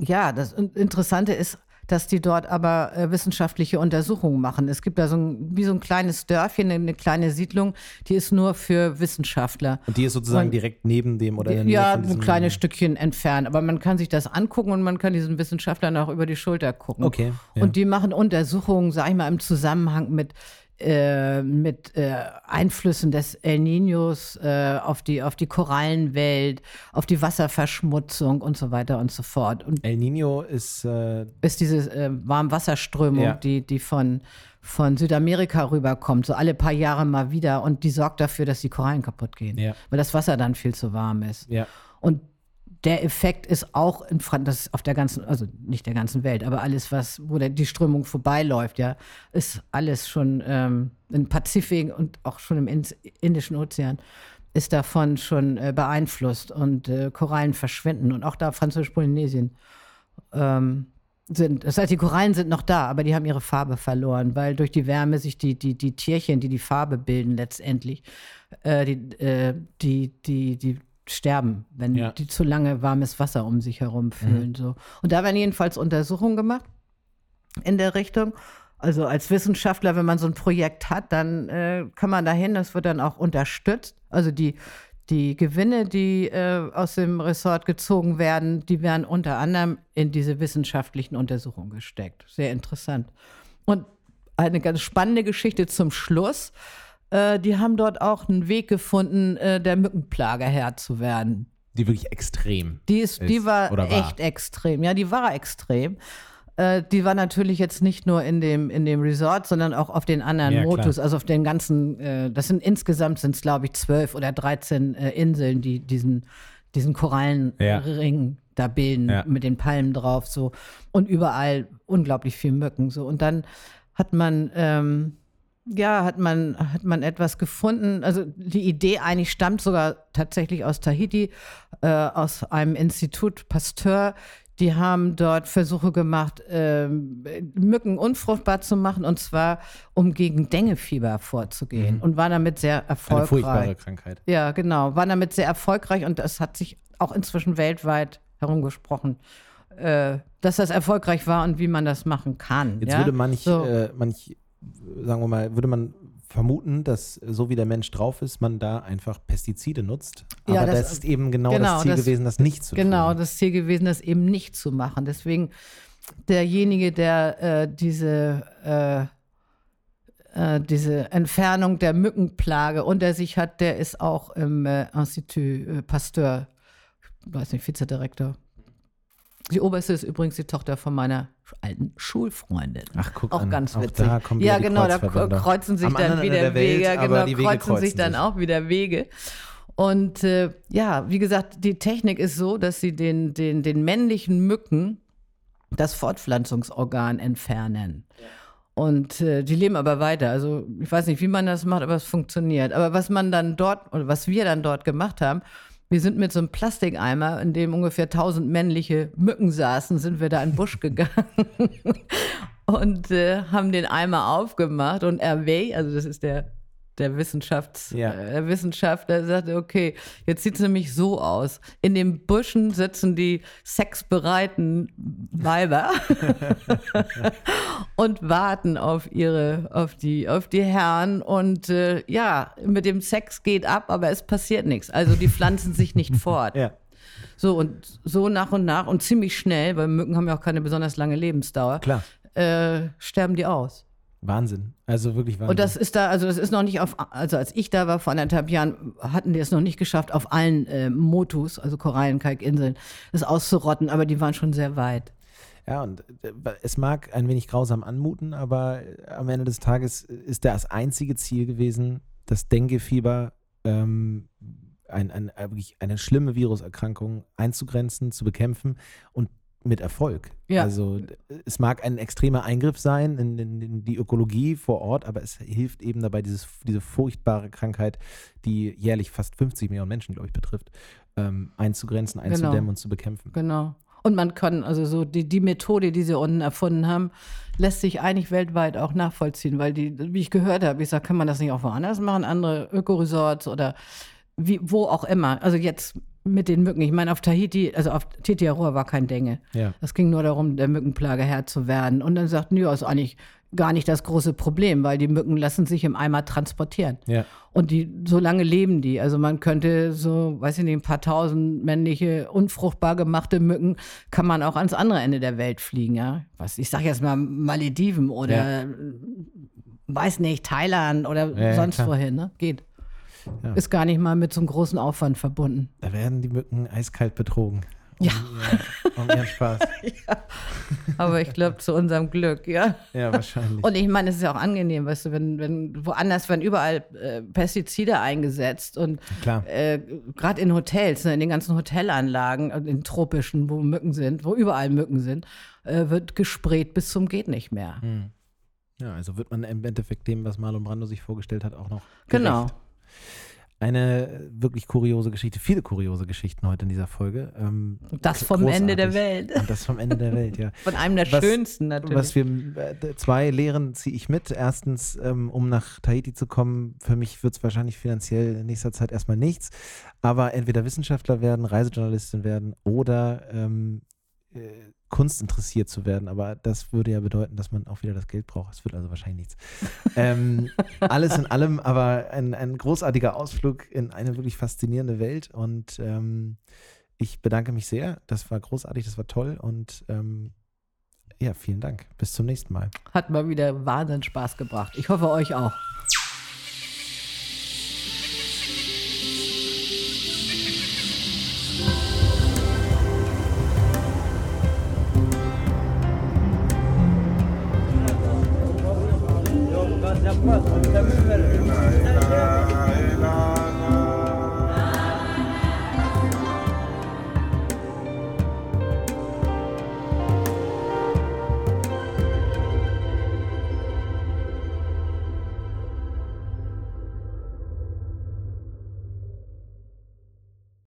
ja, das Interessante ist, dass die dort aber äh, wissenschaftliche Untersuchungen machen. Es gibt da so ein, wie so ein kleines Dörfchen, eine kleine Siedlung, die ist nur für Wissenschaftler. Und die ist sozusagen und, direkt neben dem oder in Ja, ein kleines Stückchen entfernt. Aber man kann sich das angucken und man kann diesen Wissenschaftlern auch über die Schulter gucken. Okay. Ja. Und die machen Untersuchungen, sag ich mal, im Zusammenhang mit äh, mit äh, Einflüssen des El Niños äh, auf, die, auf die Korallenwelt, auf die Wasserverschmutzung und so weiter und so fort. Und El Niño ist, äh, ist diese äh, Warmwasserströmung, ja. die, die von, von Südamerika rüberkommt, so alle paar Jahre mal wieder und die sorgt dafür, dass die Korallen kaputt gehen, ja. weil das Wasser dann viel zu warm ist. Ja. Und der Effekt ist auch in Frankreich, auf der ganzen, also nicht der ganzen Welt, aber alles, was, wo der, die Strömung vorbeiläuft, ja, ist alles schon ähm, im Pazifik und auch schon im Indischen Ozean, ist davon schon äh, beeinflusst und äh, Korallen verschwinden und auch da Französisch-Polynesien ähm, sind. Das heißt, die Korallen sind noch da, aber die haben ihre Farbe verloren, weil durch die Wärme sich die, die, die Tierchen, die die Farbe bilden letztendlich, äh, die, äh, die, die, die sterben, wenn ja. die zu lange warmes Wasser um sich herum fühlen. Mhm. So. Und da werden jedenfalls Untersuchungen gemacht in der Richtung. Also als Wissenschaftler, wenn man so ein Projekt hat, dann äh, kann man dahin, das wird dann auch unterstützt. Also die, die Gewinne, die äh, aus dem Ressort gezogen werden, die werden unter anderem in diese wissenschaftlichen Untersuchungen gesteckt. Sehr interessant. Und eine ganz spannende Geschichte zum Schluss. Äh, die haben dort auch einen Weg gefunden, äh, der Mückenplage Herr zu werden. Die wirklich extrem. Die, ist, ist die war, echt extrem. Ja, die war extrem. Äh, die war natürlich jetzt nicht nur in dem, in dem Resort, sondern auch auf den anderen ja, Motus, also auf den ganzen, äh, das sind insgesamt sind es, glaube ich, zwölf oder dreizehn äh, Inseln, die diesen, diesen Korallenring ja. da bilden, ja. mit den Palmen drauf, so. Und überall unglaublich viel Mücken, so. Und dann hat man, ähm, ja, hat man, hat man etwas gefunden. Also die Idee eigentlich stammt sogar tatsächlich aus Tahiti, äh, aus einem Institut Pasteur. Die haben dort Versuche gemacht, äh, Mücken unfruchtbar zu machen, und zwar um gegen Dengefieber vorzugehen. Mhm. Und war damit sehr erfolgreich. Eine furchtbare Krankheit. Ja, genau. War damit sehr erfolgreich und das hat sich auch inzwischen weltweit herumgesprochen äh, dass das erfolgreich war und wie man das machen kann. Jetzt ja? würde manch, so. äh, manch sagen wir mal, würde man vermuten, dass so wie der Mensch drauf ist, man da einfach Pestizide nutzt. Aber ja, das, das ist eben genau, genau das Ziel das, gewesen, das nicht zu genau, tun. Genau, das Ziel gewesen, das eben nicht zu machen. Deswegen derjenige, der äh, diese, äh, äh, diese Entfernung der Mückenplage unter sich hat, der ist auch im äh, Institut äh, Pasteur, weiß nicht, Vizedirektor die Oberste ist übrigens die Tochter von meiner alten Schulfreundin. Ach, guck Auch an. ganz witzig. Auch ja, genau, da kreuzen sich Am dann wieder Welt, Wege. Genau, Wege kreuzen, kreuzen sich dann sich. auch wieder Wege. Und äh, ja, wie gesagt, die Technik ist so, dass sie den, den, den männlichen Mücken das Fortpflanzungsorgan entfernen. Ja. Und äh, die leben aber weiter. Also ich weiß nicht, wie man das macht, aber es funktioniert. Aber was man dann dort, oder was wir dann dort gemacht haben, wir sind mit so einem Plastikeimer, in dem ungefähr 1000 männliche Mücken saßen, sind wir da in den Busch gegangen und äh, haben den Eimer aufgemacht und Hervé, also das ist der der, Wissenschafts, ja. äh, der Wissenschaftler sagte, okay, jetzt sieht es nämlich so aus. In den Büschen sitzen die sexbereiten Weiber und warten auf ihre, auf die, auf die Herren. Und äh, ja, mit dem Sex geht ab, aber es passiert nichts. Also die pflanzen sich nicht fort. Ja. So und so nach und nach und ziemlich schnell, weil Mücken haben ja auch keine besonders lange Lebensdauer, Klar. Äh, sterben die aus. Wahnsinn. Also wirklich Wahnsinn. Und das ist da, also das ist noch nicht auf, also als ich da war vor anderthalb Jahren, hatten die es noch nicht geschafft, auf allen äh, Motus, also Korallenkalkinseln, das auszurotten, aber die waren schon sehr weit. Ja, und äh, es mag ein wenig grausam anmuten, aber am Ende des Tages ist das einzige Ziel gewesen, das Dengue-Fieber, ähm, ein, ein, wirklich eine schlimme Viruserkrankung einzugrenzen, zu bekämpfen. Und mit Erfolg. Ja. Also es mag ein extremer Eingriff sein in, in, in, die Ökologie vor Ort, aber es hilft eben dabei, dieses, diese furchtbare Krankheit, die jährlich fast 50 Millionen Menschen, glaube ich, betrifft, ähm, einzugrenzen, einzudämmen genau. und zu bekämpfen. Genau. Und man kann, also so die, die Methode, die sie unten erfunden haben, lässt sich eigentlich weltweit auch nachvollziehen, weil die, wie ich gehört habe, ich sage, kann man das nicht auch woanders machen, andere Ökoresorts oder wie, wo auch immer. Also jetzt mit den Mücken. Ich meine, auf Tahiti, also auf Tetiaroa war kein Denge. Ja. Es ging nur darum, der Mückenplage Herr zu werden. Und dann sagten, ja, ist eigentlich gar nicht das große Problem, weil die Mücken lassen sich im Eimer transportieren. Ja. Und die, so lange leben die. Also man könnte so, weiß ich nicht, ein paar tausend männliche, unfruchtbar gemachte Mücken, kann man auch ans andere Ende der Welt fliegen, ja. Was, ich sag jetzt mal Malediven oder, Ja. weiß nicht, Thailand oder ja, sonst klar. wohin, ne? Geht. Ja. Ist gar nicht mal mit so einem großen Aufwand verbunden. Da werden die Mücken eiskalt betrogen. Um, Ja. ihr- um ihren Spaß. Aber ich glaube, zu unserem Glück, ja. Ja, wahrscheinlich. Und ich meine, es ist ja auch angenehm, weißt du, wenn, wenn woanders werden überall äh, Pestizide eingesetzt und äh, gerade in Hotels, ne, in den ganzen Hotelanlagen, äh, in tropischen, wo Mücken sind, wo überall Mücken sind, äh, wird gesprayt bis zum geht nicht mehr. Hm. Ja, also wird man im Endeffekt dem, was Marlon Brando sich vorgestellt hat, auch noch Genau. Eine wirklich kuriose Geschichte, viele kuriose Geschichten heute in dieser Folge. Ähm, Das vom großartig. Ende der Welt. Und das vom Ende der Welt, ja. Von einem der Was- schönsten natürlich. Was wir, äh, zwei Lehren ziehe ich mit. Erstens, ähm, um nach Tahiti zu kommen, für mich wird es wahrscheinlich finanziell in nächster Zeit erstmal nichts. Aber entweder Wissenschaftler werden, Reisejournalistin werden oder ähm, äh, Kunst interessiert zu werden. Aber das würde ja bedeuten, dass man auch wieder das Geld braucht. Es wird also wahrscheinlich nichts. ähm, alles in allem aber ein, ein großartiger Ausflug in eine wirklich faszinierende Welt. Und ähm, ich bedanke mich sehr. Das war großartig, das war toll. Und ähm, ja, vielen Dank. Bis zum nächsten Mal. Hat mal wieder Wahnsinn Spaß gebracht. Ich hoffe, euch auch.